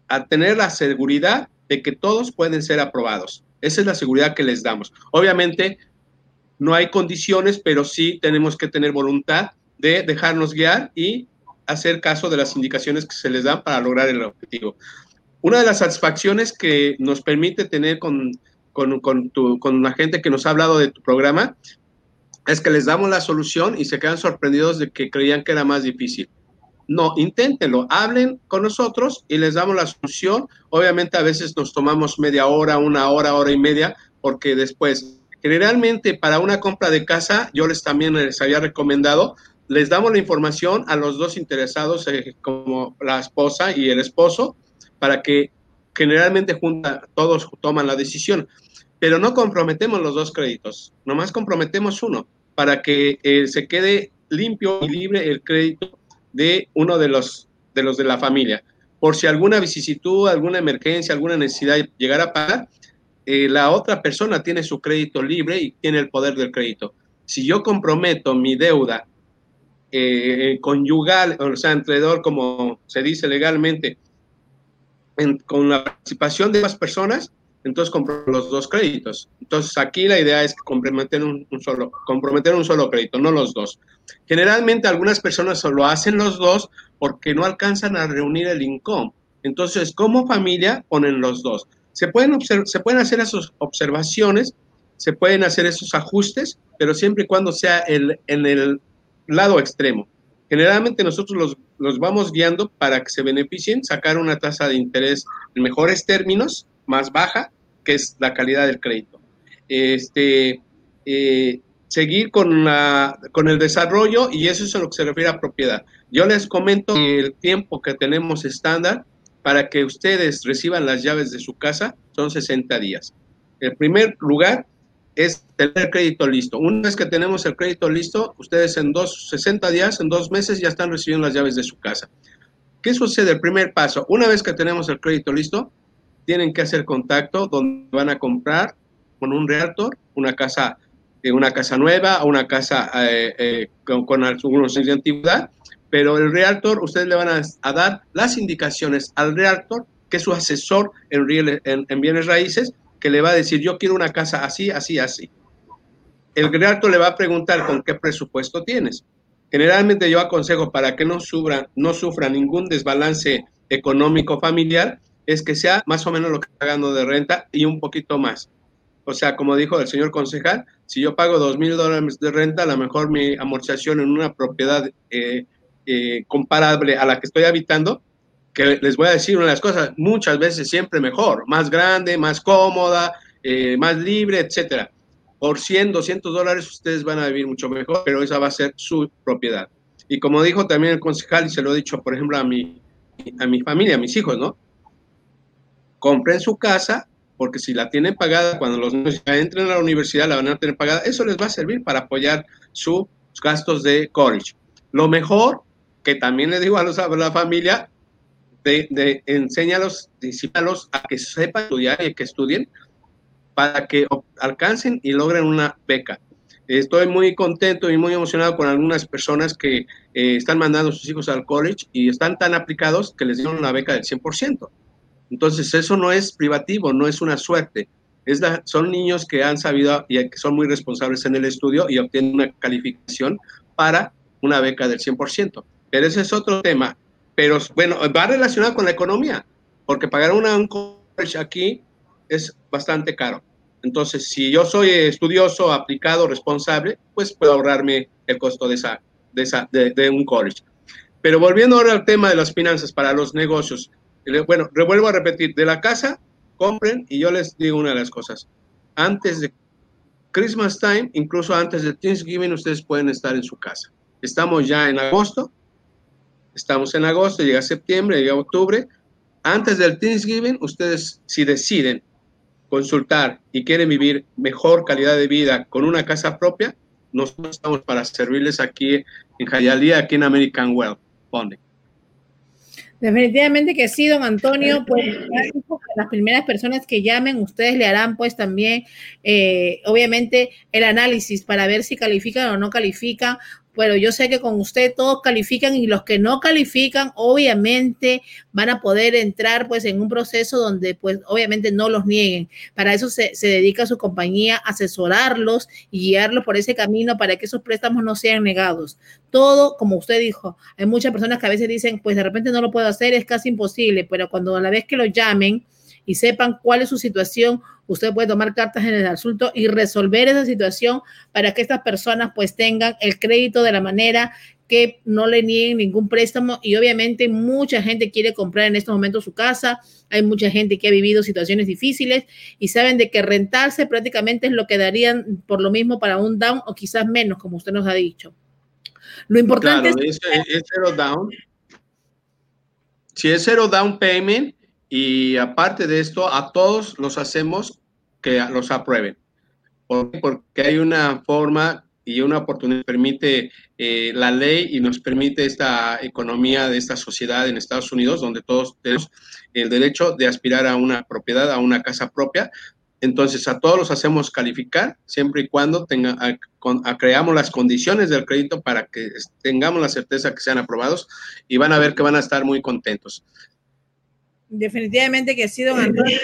a tener la seguridad de que todos pueden ser aprobados. Esa es la seguridad que les damos. Obviamente, no hay condiciones, pero sí tenemos que tener voluntad de dejarnos guiar y hacer caso de las indicaciones que se les dan para lograr el objetivo. Una de las satisfacciones que nos permite tener con, con, con, con la gente que nos ha hablado de tu programa es que les damos la solución y se quedan sorprendidos de que creían que era más difícil. No, inténtenlo, hablen con nosotros y les damos la solución. Obviamente a veces nos tomamos media hora, una hora, hora y media, porque después, generalmente para una compra de casa, yo les también les había recomendado, les damos la información a los dos interesados, eh, como la esposa y el esposo, para que generalmente junta, todos toman la decisión pero no comprometemos los dos créditos, nomás comprometemos uno para que eh, se quede limpio y libre el crédito de uno de los, de los de la familia. Por si alguna vicisitud, alguna emergencia, alguna necesidad llegara a pagar, eh, la otra persona tiene su crédito libre y tiene el poder del crédito. Si yo comprometo mi deuda eh, conyugal, o sea, entredor, como se dice legalmente, con la participación de las personas, entonces compro los dos créditos. Entonces aquí la idea es comprometer un, solo, comprometer un solo crédito, no los dos. Generalmente algunas personas solo hacen los dos porque no alcanzan a reunir el income. Entonces, como familia, ponen los dos. Se pueden, hacer esas observaciones, se pueden hacer esos ajustes, pero siempre y cuando sea en el lado extremo. Generalmente nosotros los, los vamos guiando para que se beneficien, sacar una tasa de interés en mejores términos más baja, que es la calidad del crédito. Este, eh, seguir con, la, con el desarrollo y eso es a lo que se refiere a propiedad. Yo les comento el tiempo que tenemos estándar para que ustedes reciban las llaves de su casa son 60 días. El primer lugar es tener el crédito listo. Una vez que tenemos el crédito listo, ustedes en dos, 60 días, en dos meses ya están recibiendo las llaves de su casa. ¿Qué sucede? El primer paso, una vez que tenemos el crédito listo, tienen que hacer contacto donde van a comprar con un realtor una casa, eh, una casa nueva o una casa eh, eh, con, algunos años de antigüedad, pero el realtor, ustedes le van a, dar las indicaciones al realtor, que es su asesor en, en, bienes raíces, que le va a decir, yo quiero una casa así, así, así. El realtor le va a preguntar con qué presupuesto tienes. Generalmente yo aconsejo para que no sufra, no sufra ningún desbalance económico familiar, es que sea más o menos lo que está pagando de renta y un poquito más. O sea, como dijo el señor concejal, si yo pago dos mil dólares de renta, a lo mejor mi amortización en una propiedad eh, eh, comparable a la que estoy habitando, que les voy a decir una de las cosas, muchas veces siempre mejor, más grande, más cómoda, eh, más libre, etcétera. Por 100, 200 dólares ustedes van a vivir mucho mejor, pero esa va a ser su propiedad. Y como dijo también el concejal, y se lo he dicho, por ejemplo, a mi, a mi familia, a mis hijos, ¿no? compren su casa, porque si la tienen pagada cuando los niños ya entren a la universidad, la van a tener pagada, eso les va a servir para apoyar sus gastos de college. Lo mejor, que también les digo a, los, a la familia, de, de enséñalos, disípalos a que sepan estudiar y que estudien para que alcancen y logren una beca. Estoy muy contento y muy emocionado con algunas personas que eh, están mandando a sus hijos al college y están tan aplicados que les dieron una beca del 100%. Entonces, eso no es privativo, no es una suerte. Es son niños que han sabido y que son muy responsables en el estudio y obtienen una calificación para una beca del 100%. Pero ese es otro tema. Pero bueno, va relacionado con la economía, porque pagar una, un college aquí es bastante caro. Entonces, si yo soy estudioso, aplicado, responsable, pues puedo ahorrarme el costo de, esa, de, esa, de un college. Pero volviendo ahora al tema de las finanzas para los negocios, bueno, revuelvo a repetir, de la casa, compren y yo les digo una de las cosas. Antes de Christmas time, incluso antes de Thanksgiving, ustedes pueden estar en su casa. Estamos ya en agosto, estamos en agosto, llega septiembre, llega octubre. Antes del Thanksgiving, ustedes si deciden consultar y quieren vivir mejor calidad de vida con una casa propia, nosotros estamos para servirles aquí en Jayalía, aquí en American Well. Definitivamente que sí, don Antonio, pues las primeras personas que llamen, ustedes le harán pues también, eh, obviamente, el análisis para ver si califican o no califican pero yo sé que con usted todos califican y los que no califican obviamente van a poder entrar pues en un proceso donde pues obviamente no los nieguen. Para eso se, se dedica a su compañía asesorarlos y guiarlos por ese camino para que esos préstamos no sean negados. Todo, como usted dijo, hay muchas personas que a veces dicen pues de repente no lo puedo hacer, es casi imposible, pero cuando a la vez que lo llamen, y sepan cuál es su situación, usted puede tomar cartas en el asunto y resolver esa situación para que estas personas pues tengan el crédito de la manera que no le nieguen ningún préstamo y obviamente mucha gente quiere comprar en estos momentos su casa, hay mucha gente que ha vivido situaciones difíciles y saben de que rentarse prácticamente es lo que darían por lo mismo para un down o quizás menos, como usted nos ha dicho. Lo importante es, es, cero down. Si es cero down payment, y aparte de esto, a todos los hacemos que los aprueben. Porque hay una forma y una oportunidad que permite eh, la ley y nos permite esta economía de esta sociedad en Estados Unidos, donde todos tenemos el derecho de aspirar a una propiedad, a una casa propia. Entonces, a todos los hacemos calificar siempre y cuando tenga, creamos las condiciones del crédito para que tengamos la certeza que sean aprobados y van a ver que van a estar muy contentos. Definitivamente que sí, don Antonio.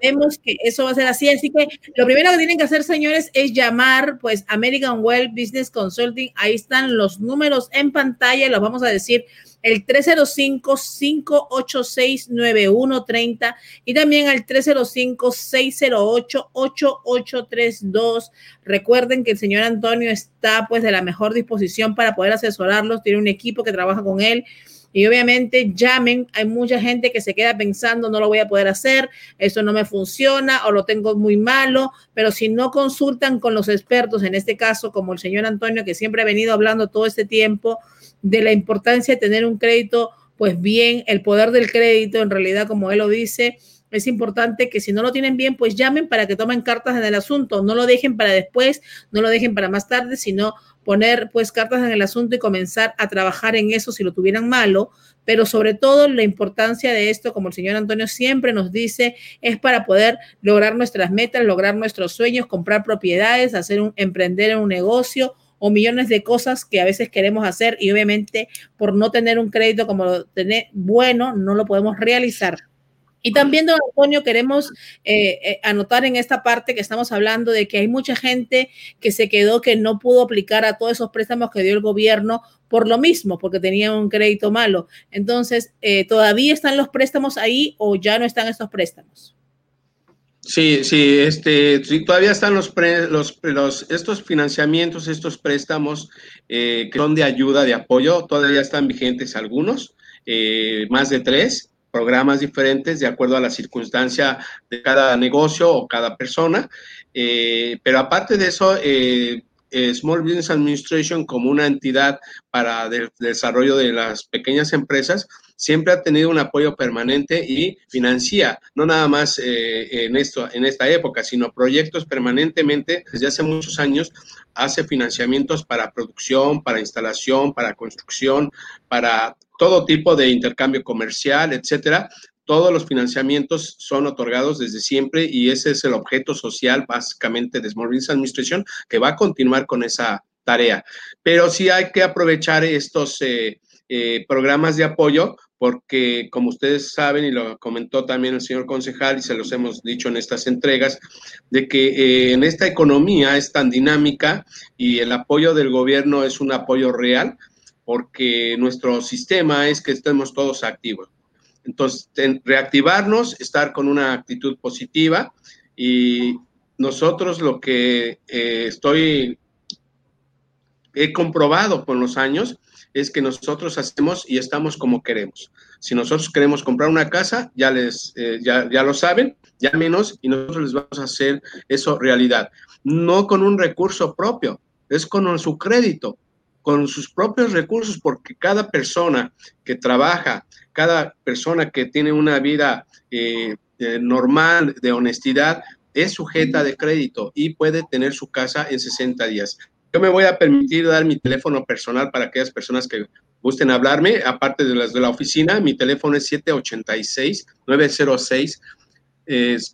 Sabemos que eso va a ser así. Así que lo primero que tienen que hacer, señores, es llamar, pues, American Well Business Consulting. Ahí están los números en pantalla. Los vamos a decir el 305-586-9130 y también al 305-608-8832. Recuerden que el señor Antonio está, pues, de la mejor disposición para poder asesorarlos. Tiene un equipo que trabaja con él y obviamente llamen, hay mucha gente que se queda pensando, no lo voy a poder hacer, eso no me funciona o lo tengo muy malo, pero si no consultan con los expertos, en este caso como el señor Antonio, que siempre ha venido hablando todo este tiempo de la importancia de tener un crédito, pues bien, el poder del crédito, en realidad, como él lo dice, es importante que si no lo tienen bien, pues llamen para que tomen cartas en el asunto. No lo dejen para después, no lo dejen para más tarde, sino poner pues cartas en el asunto y comenzar a trabajar en eso si lo tuvieran malo. Pero sobre todo la importancia de esto, como el señor Antonio siempre nos dice, es para poder lograr nuestras metas, lograr nuestros sueños, comprar propiedades, hacer un emprender en un negocio o millones de cosas que a veces queremos hacer y obviamente por no tener un crédito como tener bueno no lo podemos realizar. Y también, don Antonio, queremos eh, eh, anotar en esta parte que estamos hablando de que hay mucha gente que se quedó, que no pudo aplicar a todos esos préstamos que dio el gobierno por lo mismo, porque tenía un crédito malo. Entonces, eh, ¿todavía están los préstamos ahí o ya no están estos préstamos? Sí, sí, este, todavía están los, los, los, estos financiamientos, estos préstamos que son de ayuda, de apoyo, todavía están vigentes algunos, más de tres programas diferentes de acuerdo a la circunstancia de cada negocio o cada persona. Eh, pero aparte de eso, eh, eh, Small Business Administration como una entidad para el desarrollo de las pequeñas empresas siempre ha tenido un apoyo permanente y financia, no nada más en, esto, en esta época, sino proyectos permanentemente desde hace muchos años hace financiamientos para producción, para instalación, para construcción, para todo tipo de intercambio comercial, etcétera. Todos los financiamientos son otorgados desde siempre y ese es el objeto social básicamente de Small Business Administration que va a continuar con esa tarea. Pero sí hay que aprovechar estos eh, eh, programas de apoyo porque como ustedes saben y lo comentó también el señor concejal y se los hemos dicho en estas entregas, de que eh, en esta economía es tan dinámica y el apoyo del gobierno es un apoyo real, porque nuestro sistema es que estemos todos activos. Entonces, reactivarnos, estar con una actitud positiva y nosotros lo que eh, estoy, he comprobado con los años es que nosotros hacemos y estamos como queremos. Si nosotros queremos comprar una casa, ya les eh, ya, ya lo saben, ya menos y nosotros les vamos a hacer eso realidad. No con un recurso propio, es con su crédito, con sus propios recursos, porque cada persona que trabaja, cada persona que tiene una vida eh, normal de honestidad, es sujeta de crédito y puede tener su casa en 60 días. Yo me voy a permitir dar mi teléfono personal para aquellas personas que gusten hablarme, aparte de las de la oficina, mi teléfono es 786-906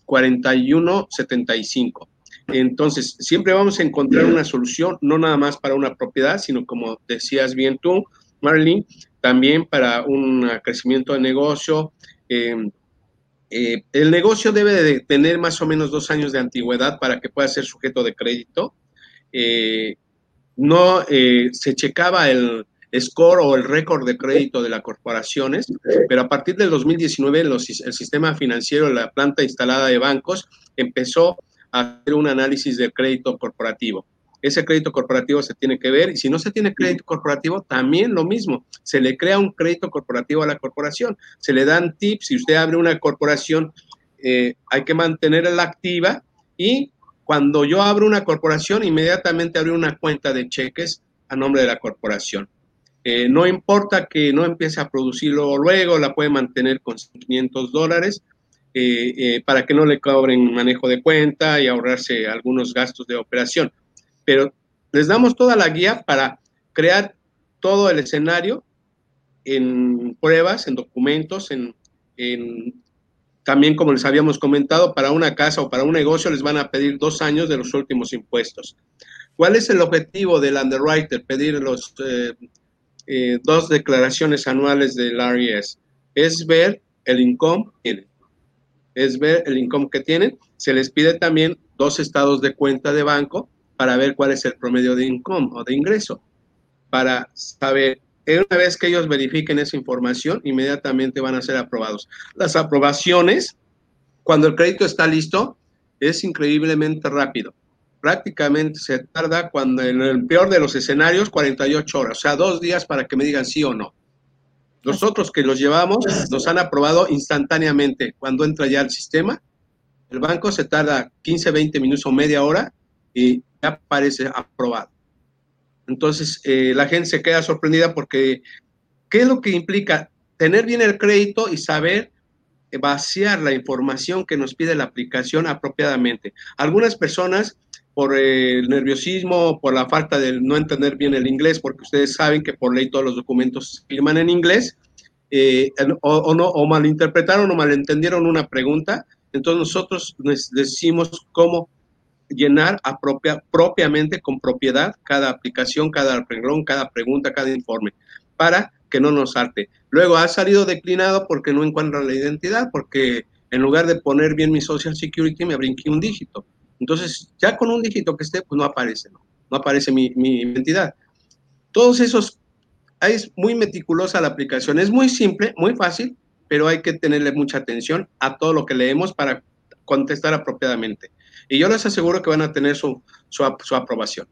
4175. Entonces, siempre vamos a encontrar una solución, no nada más para una propiedad, sino como decías bien tú, Marlene, también para un crecimiento de negocio. Em, eh, el negocio debe de tener más o menos dos años de antigüedad para que pueda ser sujeto de crédito. Eh, no eh, se checaba el score o el récord de crédito de las corporaciones, pero a partir del 2019 el sistema financiero, la planta instalada de bancos, empezó hacer un análisis del crédito corporativo. Ese crédito corporativo se tiene que ver y si no se tiene crédito corporativo, también lo mismo. Se le crea un crédito corporativo a la corporación. Se le dan tips. Si usted abre una corporación, eh, hay que mantenerla activa y cuando yo abro una corporación, inmediatamente abro una cuenta de cheques a nombre de la corporación. Eh, no importa que no empiece a producirlo luego, la puede mantener con 500 dólares eh, eh, para que no le cobren manejo de cuenta y ahorrarse algunos gastos de operación. Pero les damos toda la guía para crear todo el escenario en pruebas, en documentos, en, también como les habíamos comentado, para una casa o para un negocio les van a pedir dos años de los últimos impuestos. ¿Cuál es el objetivo del underwriter? Pedir los eh, dos declaraciones anuales del RES. Es ver el income es ver el income que tienen. Se les pide también dos estados de cuenta de banco para ver cuál es el promedio de income o de ingreso, para saber, una vez que ellos verifiquen esa información, inmediatamente van a ser aprobados. Las aprobaciones, cuando el crédito está listo, es increíblemente rápido. Prácticamente se tarda cuando en el peor de los escenarios, 48 horas, o sea, dos días para que me digan sí o no. Nosotros que los llevamos nos han aprobado instantáneamente. Cuando entra ya el sistema, el banco se tarda 15, 20 minutos o media hora y ya aparece aprobado. Entonces, eh, la gente se queda sorprendida porque, ¿qué es lo que implica? Tener bien el crédito y saber vaciar la información que nos pide la aplicación apropiadamente. Algunas personas, por el nerviosismo, por la falta de no entender bien el inglés, porque ustedes saben que por ley todos los documentos se firman en inglés, eh, o, no, o malinterpretaron o malentendieron una pregunta, entonces nosotros les decimos cómo llenar propiamente con propiedad cada aplicación, cada renglón, cada pregunta, cada informe, para que no nos salte. Luego ha salido declinado porque no encuentra la identidad, porque en lugar de poner bien mi Social Security me brinqué un dígito. Entonces, ya con un dígito que esté, pues no aparece, no, no aparece mi, mi identidad. Todos esos es muy meticulosa la aplicación, es muy simple, muy fácil, pero hay que tenerle mucha atención a todo lo que leemos para contestar apropiadamente. Y yo les aseguro que van a tener su, su aprobación.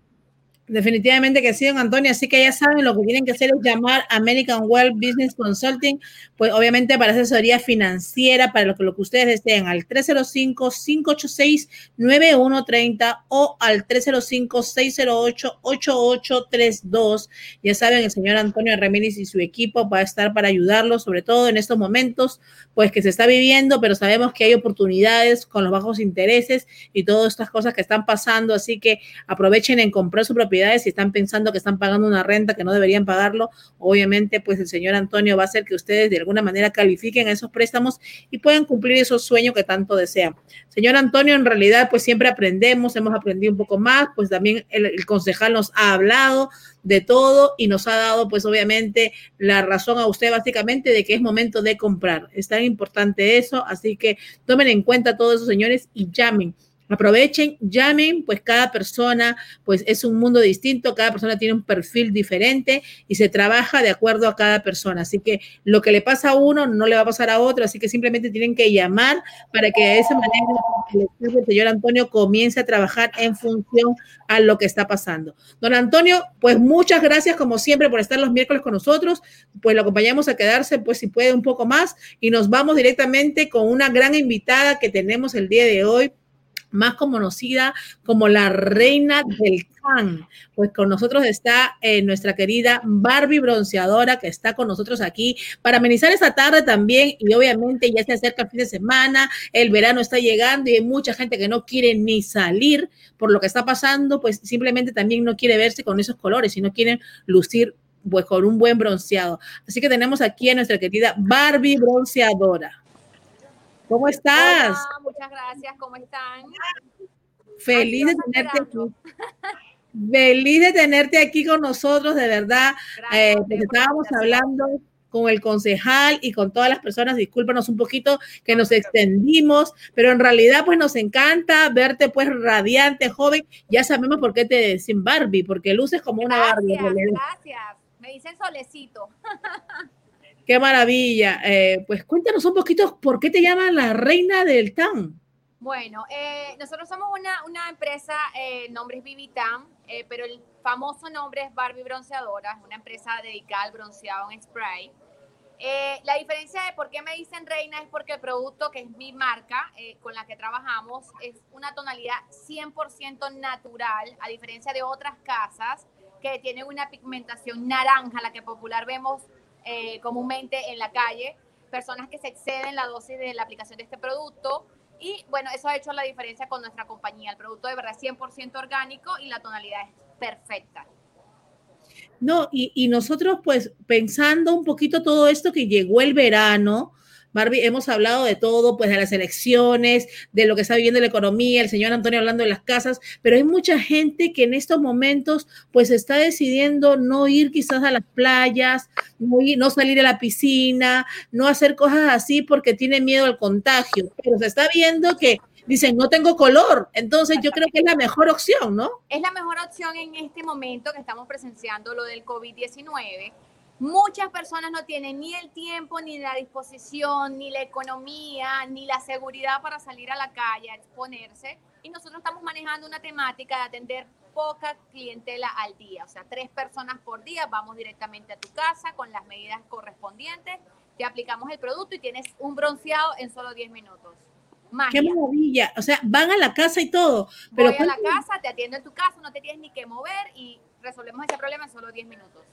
Definitivamente que sí, don Antonio. Así que ya saben, lo que tienen que hacer es llamar American Wealth Business Consulting, pues obviamente para asesoría financiera, para lo que, lo que ustedes deseen, al 305-586-9130 o al 305-608-8832. Ya saben, el señor Antonio Ramírez y su equipo va a estar para ayudarlos, sobre todo en estos momentos, pues que se está viviendo, pero sabemos que hay oportunidades con los bajos intereses y todas estas cosas que están pasando. Así que aprovechen en comprar su propiedad si están pensando que están pagando una renta que no deberían pagarlo, obviamente pues el señor Antonio va a hacer que ustedes de alguna manera califiquen esos préstamos y puedan cumplir esos sueños que tanto desean. Señor Antonio, en realidad pues siempre aprendemos, hemos aprendido un poco más, pues también el, concejal nos ha hablado de todo y nos ha dado pues obviamente la razón a usted básicamente de que es momento de comprar. Es tan importante eso, así que tomen en cuenta todos esos señores y llamen aprovechen, llamen, pues cada persona pues es un mundo distinto, cada persona tiene un perfil diferente y se trabaja de acuerdo a cada persona. Así que lo que le pasa a uno no le va a pasar a otro, así que simplemente tienen que llamar para que de esa manera el señor Antonio comience a trabajar en función a lo que está pasando. Don Antonio, pues muchas gracias como siempre por estar los miércoles con nosotros, pues lo acompañamos a quedarse pues si puede un poco más y nos vamos directamente con una gran invitada que tenemos el día de hoy más conocida como la reina del can. Pues con nosotros está eh, nuestra querida Barbie Bronceadora, que está con nosotros aquí para amenizar esta tarde también. Y obviamente ya se acerca el fin de semana, el verano está llegando y hay mucha gente que no quiere ni salir por lo que está pasando, pues simplemente también no quiere verse con esos colores, sino quieren lucir pues con un buen bronceado. Así que tenemos aquí a nuestra querida Barbie Bronceadora. ¿Cómo estás? Hola, muchas gracias, ¿cómo están? Feliz de tenerte aquí. Feliz de tenerte aquí con nosotros, de verdad. Eh, estábamos hablando con el concejal y con todas las personas, discúlpanos un poquito que nos extendimos, pero en realidad pues nos encanta verte pues radiante, joven. Ya sabemos por qué te dicen Barbie, porque luces como una Barbie. Gracias, me dicen solecito. Qué maravilla. Eh, pues cuéntanos un poquito por qué te llaman la reina del TAN. Bueno, eh, nosotros somos una, una empresa, eh, nombre es Vivitan, eh, pero el famoso nombre es Barbie Bronceadora, una empresa dedicada al bronceado en spray. la diferencia de por qué me dicen reina es porque el producto, que es mi marca con la que trabajamos, es una tonalidad 100% natural, a diferencia de otras casas que tienen una pigmentación naranja, la que popular vemos eh, comúnmente en la calle, personas que se exceden la dosis de la aplicación de este producto. Y bueno, eso ha hecho la diferencia con nuestra compañía. El producto de verdad es 100% orgánico y la tonalidad es perfecta. No, y, y, nosotros pues pensando un poquito todo esto que llegó el verano, Barbie, hemos hablado de todo, pues de las elecciones, de lo que está viviendo la economía, el señor Antonio hablando de las casas, pero hay mucha gente que en estos momentos pues está decidiendo no ir quizás a las playas, no, no salir a la piscina, no hacer cosas así porque tiene miedo al contagio, pero se está viendo que dicen, no tengo color. Entonces yo creo que es la mejor opción, ¿no? Es la mejor opción en este momento que estamos presenciando lo del COVID-19 Muchas personas no tienen ni el tiempo, ni la disposición, ni la economía, ni la seguridad para salir a la calle a exponerse. Y nosotros estamos manejando una temática de atender poca clientela al día, o sea, tres personas por día. Vamos directamente a tu casa con las medidas correspondientes, te aplicamos el producto y tienes un bronceado en solo 10 minutos. Qué maravilla. O sea, van a la casa y todo. Pero Voy a la casa, te atiendo en tu casa, no te tienes ni que mover y resolvemos ese problema en solo 10 minutos.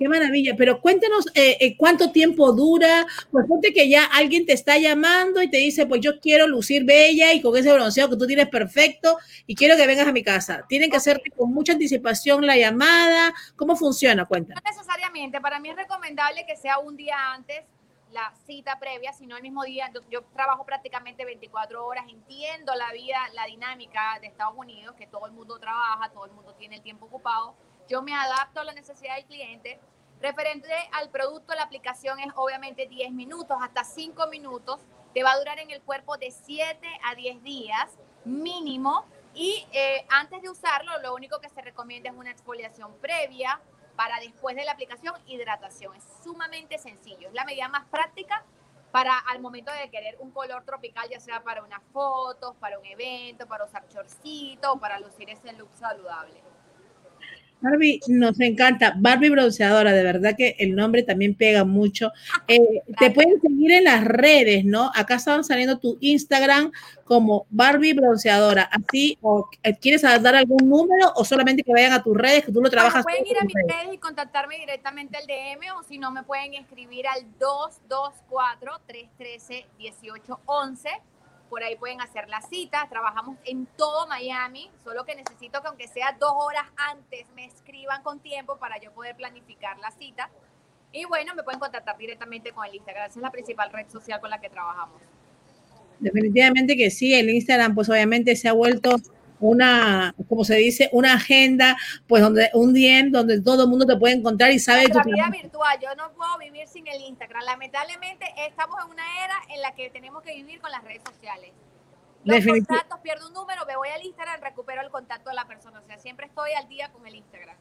Qué maravilla, pero cuéntanos eh, eh, cuánto tiempo dura, pues ponte que ya alguien te está llamando y te dice, pues yo quiero lucir bella y con ese bronceado que tú tienes perfecto y quiero que vengas a mi casa. Tienen que hacerte con mucha anticipación la llamada, ¿cómo funciona? Cuéntanos. No necesariamente, para mí es recomendable que sea un día antes la cita previa, sino el mismo día. Yo, trabajo prácticamente 24 horas, entiendo la vida, la dinámica de Estados Unidos, que todo el mundo trabaja, todo el mundo tiene el tiempo ocupado yo me adapto a la necesidad del cliente. Referente al producto, la aplicación es obviamente 10 minutos, hasta 5 minutos. Te va a durar en el cuerpo de 7 a 10 días mínimo. Y eh, antes de usarlo, lo único que se recomienda es una exfoliación previa para después de la aplicación, hidratación. Es sumamente sencillo. Es la medida más práctica para al momento de querer un color tropical, ya sea para unas fotos, para un evento, para usar chorcito, para lucir ese look saludable. Barbie, nos encanta. Barbie Bronceadora, de verdad que el nombre también pega mucho. Eh, te pueden seguir en las redes, ¿no? Acá estaban saliendo tu Instagram como Barbie Bronceadora. Así, o eh, ¿quieres dar algún número o solamente que vayan a tus redes, que tú lo trabajas? pueden ir a mis redes y contactarme directamente al DM o si no me pueden escribir al 224-313-1811 por ahí pueden hacer la cita. Trabajamos en todo Miami, solo que necesito que aunque sea dos horas antes me escriban con tiempo para yo poder planificar la cita. Y bueno, me pueden contactar directamente con el Instagram, esa es la principal red social con la que trabajamos. Definitivamente que sí, el Instagram pues obviamente se ha vuelto una, como se dice, una agenda, pues donde un día donde todo el mundo te puede encontrar y sabe La vida virtual, yo no puedo vivir sin el Instagram. Lamentablemente estamos en una era en la que tenemos que vivir con las redes sociales. Los contactos, pierdo un número, me voy al Instagram, recupero el contacto de la persona. O sea, siempre estoy al día con el Instagram.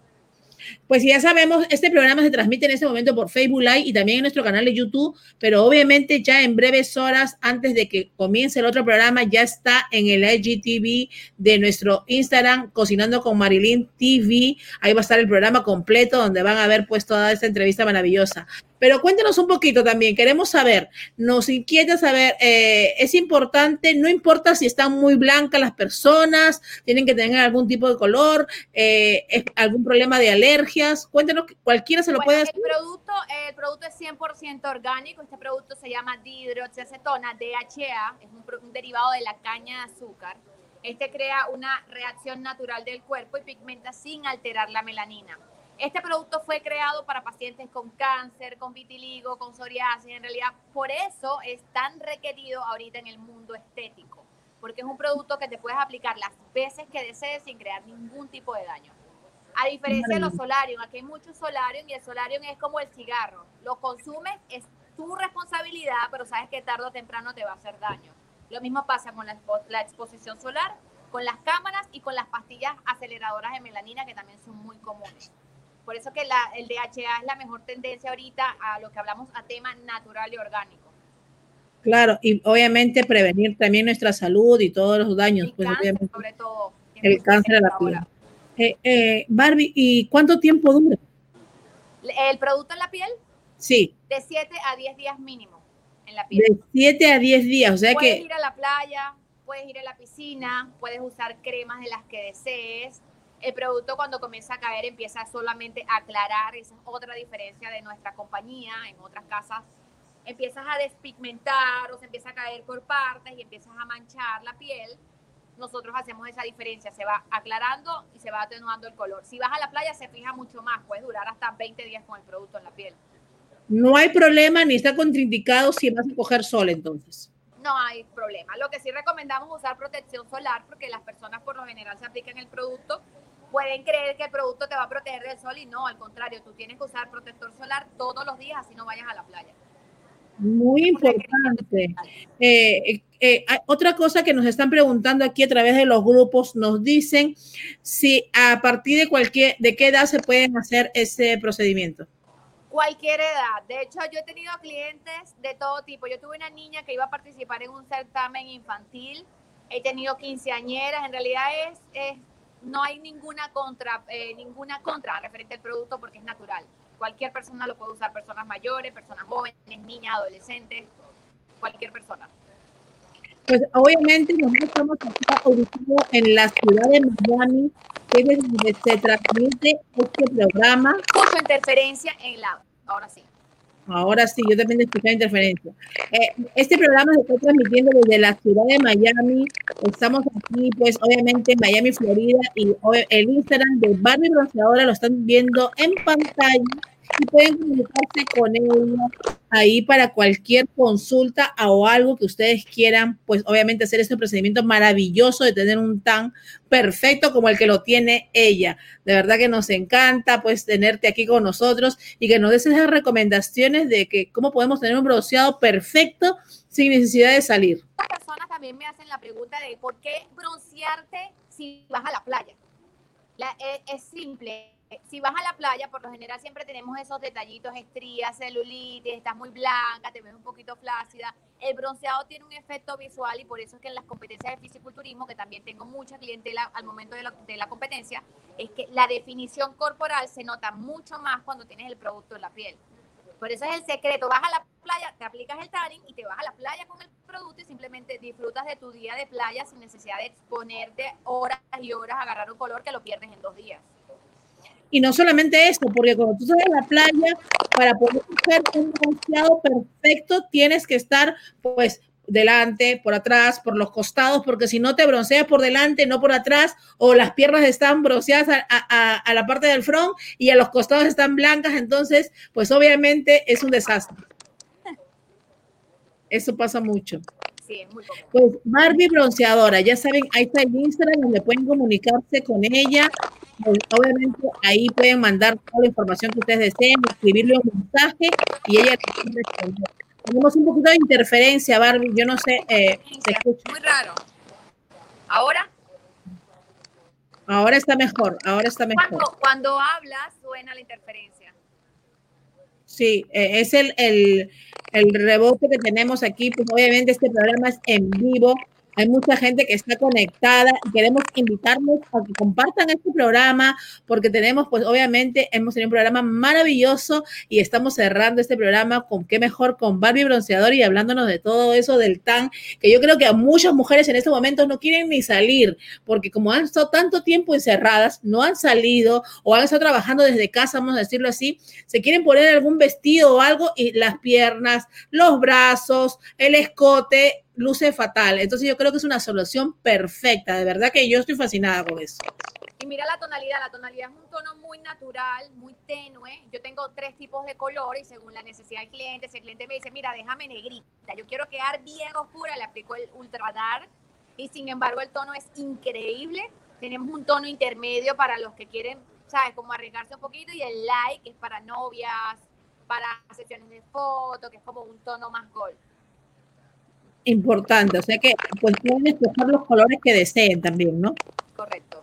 Pues ya sabemos, este programa se transmite en este momento por Facebook Live y también en nuestro canal de YouTube, pero obviamente ya en breves horas antes de que comience el otro programa ya está en el IGTV de nuestro Instagram, Cocinando con Marilyn TV. Ahí va a estar el programa completo donde van a ver pues toda esta entrevista maravillosa. Pero cuéntenos un poquito también, queremos saber, nos inquieta saber, eh, es importante, no importa si están muy blancas las personas, tienen que tener algún tipo de color, eh, algún problema de alergias, cuéntenos, cualquiera se lo puede hacer. El producto, el producto es 100% orgánico, este producto se llama dihidroxiacetona, DHA, es un, un derivado de la caña de azúcar. Este crea una reacción natural del cuerpo y pigmenta sin alterar la melanina. Este producto fue creado para pacientes con cáncer, con vitiligo, con psoriasis. En realidad, por eso es tan requerido ahorita en el mundo estético, porque es un producto que te puedes aplicar las veces que desees sin crear ningún tipo de daño. A diferencia de los solarium, aquí hay muchos solarium y el solarium es como el cigarro. Lo consumes, es tu responsabilidad, pero sabes que tarde o temprano te va a hacer daño. Lo mismo pasa con la, la exposición solar, con las cámaras y con las pastillas aceleradoras de melanina que también son muy comunes. Por eso que el DHA es la mejor tendencia ahorita a lo que hablamos a tema natural y orgánico. Claro, y obviamente prevenir también nuestra salud y todos los daños. El pues, cáncer, sobre todo. El cáncer de la piel. Eh, eh, Barbie, ¿y cuánto tiempo dura? ¿El producto en la piel? Sí. De 7 a 10 días mínimo en la piel. De 7 a 10 días, o sea puedes que... Puedes ir a la playa, puedes ir a la piscina, puedes usar cremas de las que desees, el producto cuando comienza a caer empieza solamente a aclarar, esa es otra diferencia de nuestra compañía, en otras casas empiezas a despigmentar o se empieza a caer por partes y empiezas a manchar la piel, nosotros hacemos esa diferencia, se va aclarando y se va atenuando el color. Si vas a la playa se fija mucho más, puedes durar hasta 20 días con el producto en la piel. No hay problema ni está contraindicado si vas a coger sol entonces. No hay problema. Lo que sí recomendamos usar protección solar porque las personas por lo general se aplican el producto pueden creer que el producto te va a proteger del sol y no, al contrario, tú tienes que usar protector solar todos los días, así no vayas a la playa. Muy importante. Eh, eh, otra cosa que nos están preguntando aquí a través de los grupos, nos dicen si a partir de cualquier, de qué edad se pueden hacer ese procedimiento. Cualquier edad. De hecho, yo he tenido clientes de todo tipo. Yo tuve una niña que iba a participar en un certamen infantil. He tenido quinceañeras. En realidad es, es no hay ninguna contra, eh, ninguna contra referente al producto porque es natural. Cualquier persona lo puede usar, personas mayores, personas jóvenes, niñas, adolescentes, cualquier persona. Pues obviamente nosotros estamos ubicados en la ciudad de Miami, que es donde se transmite este programa. Mucha interferencia en la, ahora sí. Ahora sí, yo también escuché interferencia. Eh, este programa se está transmitiendo desde la ciudad de Miami. Estamos aquí, pues, obviamente, en Miami, Florida, y el Instagram de Barbie Bronceadora lo están viendo en pantalla y pueden comunicarse con ella ahí para cualquier consulta o algo que ustedes quieran, pues obviamente hacer este procedimiento maravilloso de tener un tan perfecto como el que lo tiene ella. De verdad que nos encanta pues tenerte aquí con nosotros y que nos des esas recomendaciones de que cómo podemos tener un bronceado perfecto sin necesidad de salir. Las personas también me hacen la pregunta de por qué broncearte si vas a la playa. es, es simple, si vas a la playa, por lo general siempre tenemos esos detallitos, estrías, celulitis, estás muy blanca, te ves un poquito flácida. El bronceado tiene un efecto visual y por eso es que en las competencias de fisiculturismo, que también tengo mucha clientela al momento de la, de la competencia, es que la definición corporal se nota mucho más cuando tienes el producto en la piel. Por eso es el secreto. Vas a la playa, te aplicas el tanning y te vas a la playa con el producto y simplemente disfrutas de tu día de playa sin necesidad de exponerte horas y horas a agarrar un color que lo pierdes en dos días. Y no solamente esto, porque cuando tú sales a la playa, para poder hacer un bronceado perfecto, tienes que estar, pues, delante, por atrás, por los costados, porque si no te bronceas por delante, no por atrás, o las piernas están bronceadas a, a, la parte del front y a los costados están blancas, entonces, pues obviamente es un desastre. Eso pasa mucho. Sí, es muy Pues Barbie bronceadora, ya saben, ahí está el Instagram donde pueden comunicarse con ella obviamente ahí pueden mandar toda la información que ustedes deseen, escribirle un mensaje y ella responder. Tenemos un poquito de interferencia, Barbie, yo no sé, eh, se escucha. Muy raro. ¿Ahora? Ahora está mejor, ahora está mejor. Cuando, cuando hablas suena la interferencia. Sí, eh, es el, el, el rebote que tenemos aquí, pues obviamente este programa es en vivo, hay mucha gente que está conectada y queremos invitarlos a que compartan este programa porque tenemos, pues obviamente, hemos tenido un programa maravilloso y estamos cerrando este programa con qué mejor con Barbie Bronceador y hablándonos de todo eso del TAN, que yo creo que a muchas mujeres en este momento no quieren ni salir porque como han estado tanto tiempo encerradas, no han salido o han estado trabajando desde casa, vamos a decirlo así, se quieren poner algún vestido o algo y las piernas, los brazos, el escote, luce fatal. Entonces yo creo que es una solución perfecta. De verdad que yo estoy fascinada con eso. Y mira la tonalidad, la tonalidad es un tono muy natural, muy tenue. Yo tengo tres tipos de color y según la necesidad del cliente, si el cliente me dice, mira, déjame negrita, yo quiero quedar bien oscura, le aplico el ultra dark y sin embargo el tono es increíble. Tenemos un tono intermedio para los que quieren, ¿sabes? Como arriesgarse un poquito y el light que es para novias, para sesiones de foto, que es como un tono más gold importante. O sea que pues pueden escoger los colores que deseen también, ¿no? Correcto.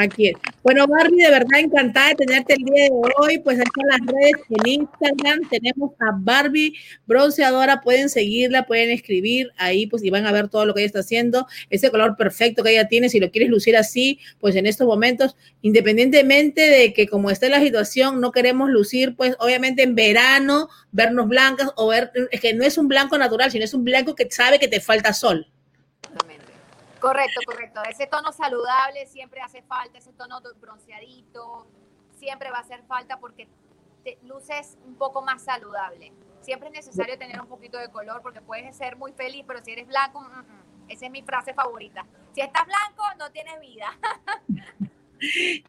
Aquí. Bueno, Barbie, de verdad encantada de tenerte el día de hoy. Pues aquí en las redes, en Instagram, tenemos a Barbie Bronceadora. Pueden seguirla, pueden escribir ahí, pues y van a ver todo lo que ella está haciendo. Ese color perfecto que ella tiene, si lo quieres lucir así, pues en estos momentos, independientemente de que como esté la situación, no queremos lucir, pues obviamente en verano, vernos blancas o ver, es que no es un blanco natural, sino es un blanco que sabe que te falta sol. Correcto, correcto. Ese tono saludable siempre hace falta, ese tono bronceadito, siempre va a hacer falta porque te luces un poco más saludable. Siempre es necesario tener un poquito de color porque puedes ser muy feliz, pero si eres blanco, mm, mm, esa es mi frase favorita. Si estás blanco, no tienes vida.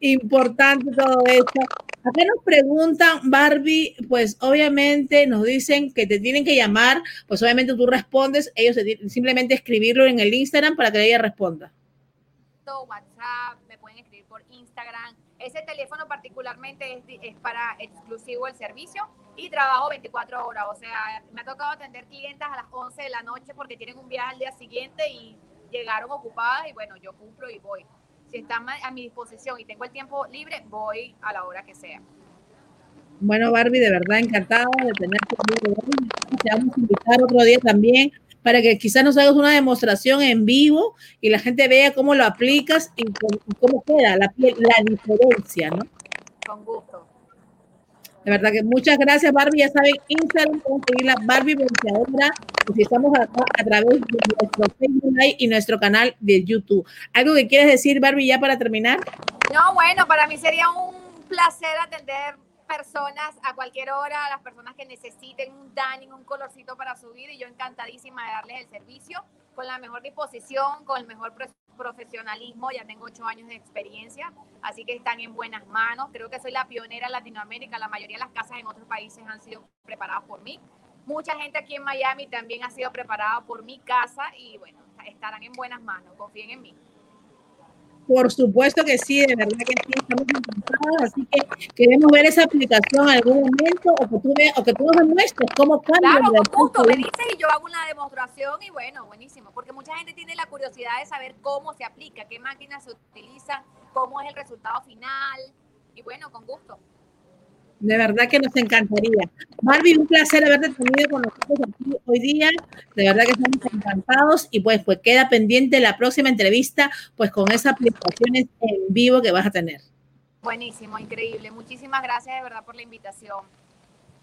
Importante todo esto. Acá nos preguntan, Barbie, pues obviamente nos dicen que te tienen que llamar, pues obviamente tú respondes, ellos simplemente escribirlo en el Instagram para que ella responda. WhatsApp, me pueden escribir por Instagram. Ese teléfono particularmente es, es para exclusivo el servicio y trabajo 24 horas. O sea, me ha tocado atender clientas a las 11 de la noche porque tienen un viaje al día siguiente y llegaron ocupadas y bueno, yo cumplo y voy si está a mi disposición y tengo el tiempo libre, voy a la hora que sea. Bueno, Barbie, de verdad encantada de tenerte Te vamos a invitar otro día también para que quizás nos hagas una demostración en vivo y la gente vea cómo lo aplicas y cómo queda la, la diferencia, ¿no? Con gusto. De verdad que muchas gracias, Barbie. Ya saben, Instagram pueden seguir Barbie Bronceadora. Pues estamos a, a, través de nuestro Facebook y nuestro canal de YouTube. ¿Algo que quieres decir, Barbie, ya para terminar? No, bueno, para mí sería un placer atender personas a cualquier hora, las personas que necesiten un tanning, un colorcito para su vida y yo encantadísima de darles el servicio con la mejor disposición, con el mejor profesionalismo, ya tengo ocho años de experiencia, así que están en buenas manos. Creo que soy la pionera en Latinoamérica, la mayoría de las casas en otros países han sido preparadas por mí. Mucha gente aquí en Miami también ha sido preparada por mi casa y bueno, estarán en buenas manos, confíen en mí. Por supuesto que sí, de verdad que sí, estamos encantados, así que queremos ver esa aplicación en algún momento o que tú, ve, o que tú nos demuestres cómo cambia. Claro, con gusto, me dices y yo hago una demostración y bueno, buenísimo, porque mucha gente tiene la curiosidad de saber cómo se aplica, qué máquinas se utilizan, cómo es el resultado final y bueno, con gusto. De verdad que nos encantaría. Barbie, un placer haberte tenido con nosotros aquí hoy día. De verdad que estamos encantados y pues, pues queda pendiente la próxima entrevista pues con esas aplicaciones en vivo que vas a tener. Buenísimo, increíble. Muchísimas gracias de verdad por la invitación.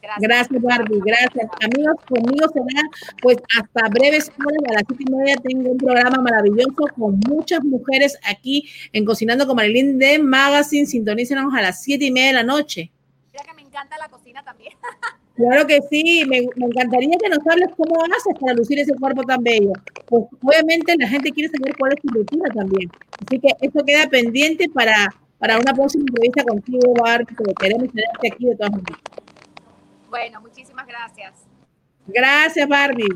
Gracias. gracias, Barbie, gracias. Amigos, conmigo será pues hasta breves horas, a las siete y media tengo un programa maravilloso con muchas mujeres aquí en Cocinando con Marilyn de Magazine. Sintonícenos a las siete y media de la noche encanta la cocina también. Claro que sí, me, encantaría que nos hables cómo haces para lucir ese cuerpo tan bello. Pues obviamente la gente quiere saber cuál es tu rutina también. Así que eso queda pendiente para, para una próxima entrevista contigo, Barbie, que queremos tenerte aquí de todas maneras. Bueno, muchísimas gracias. Gracias, Barbie.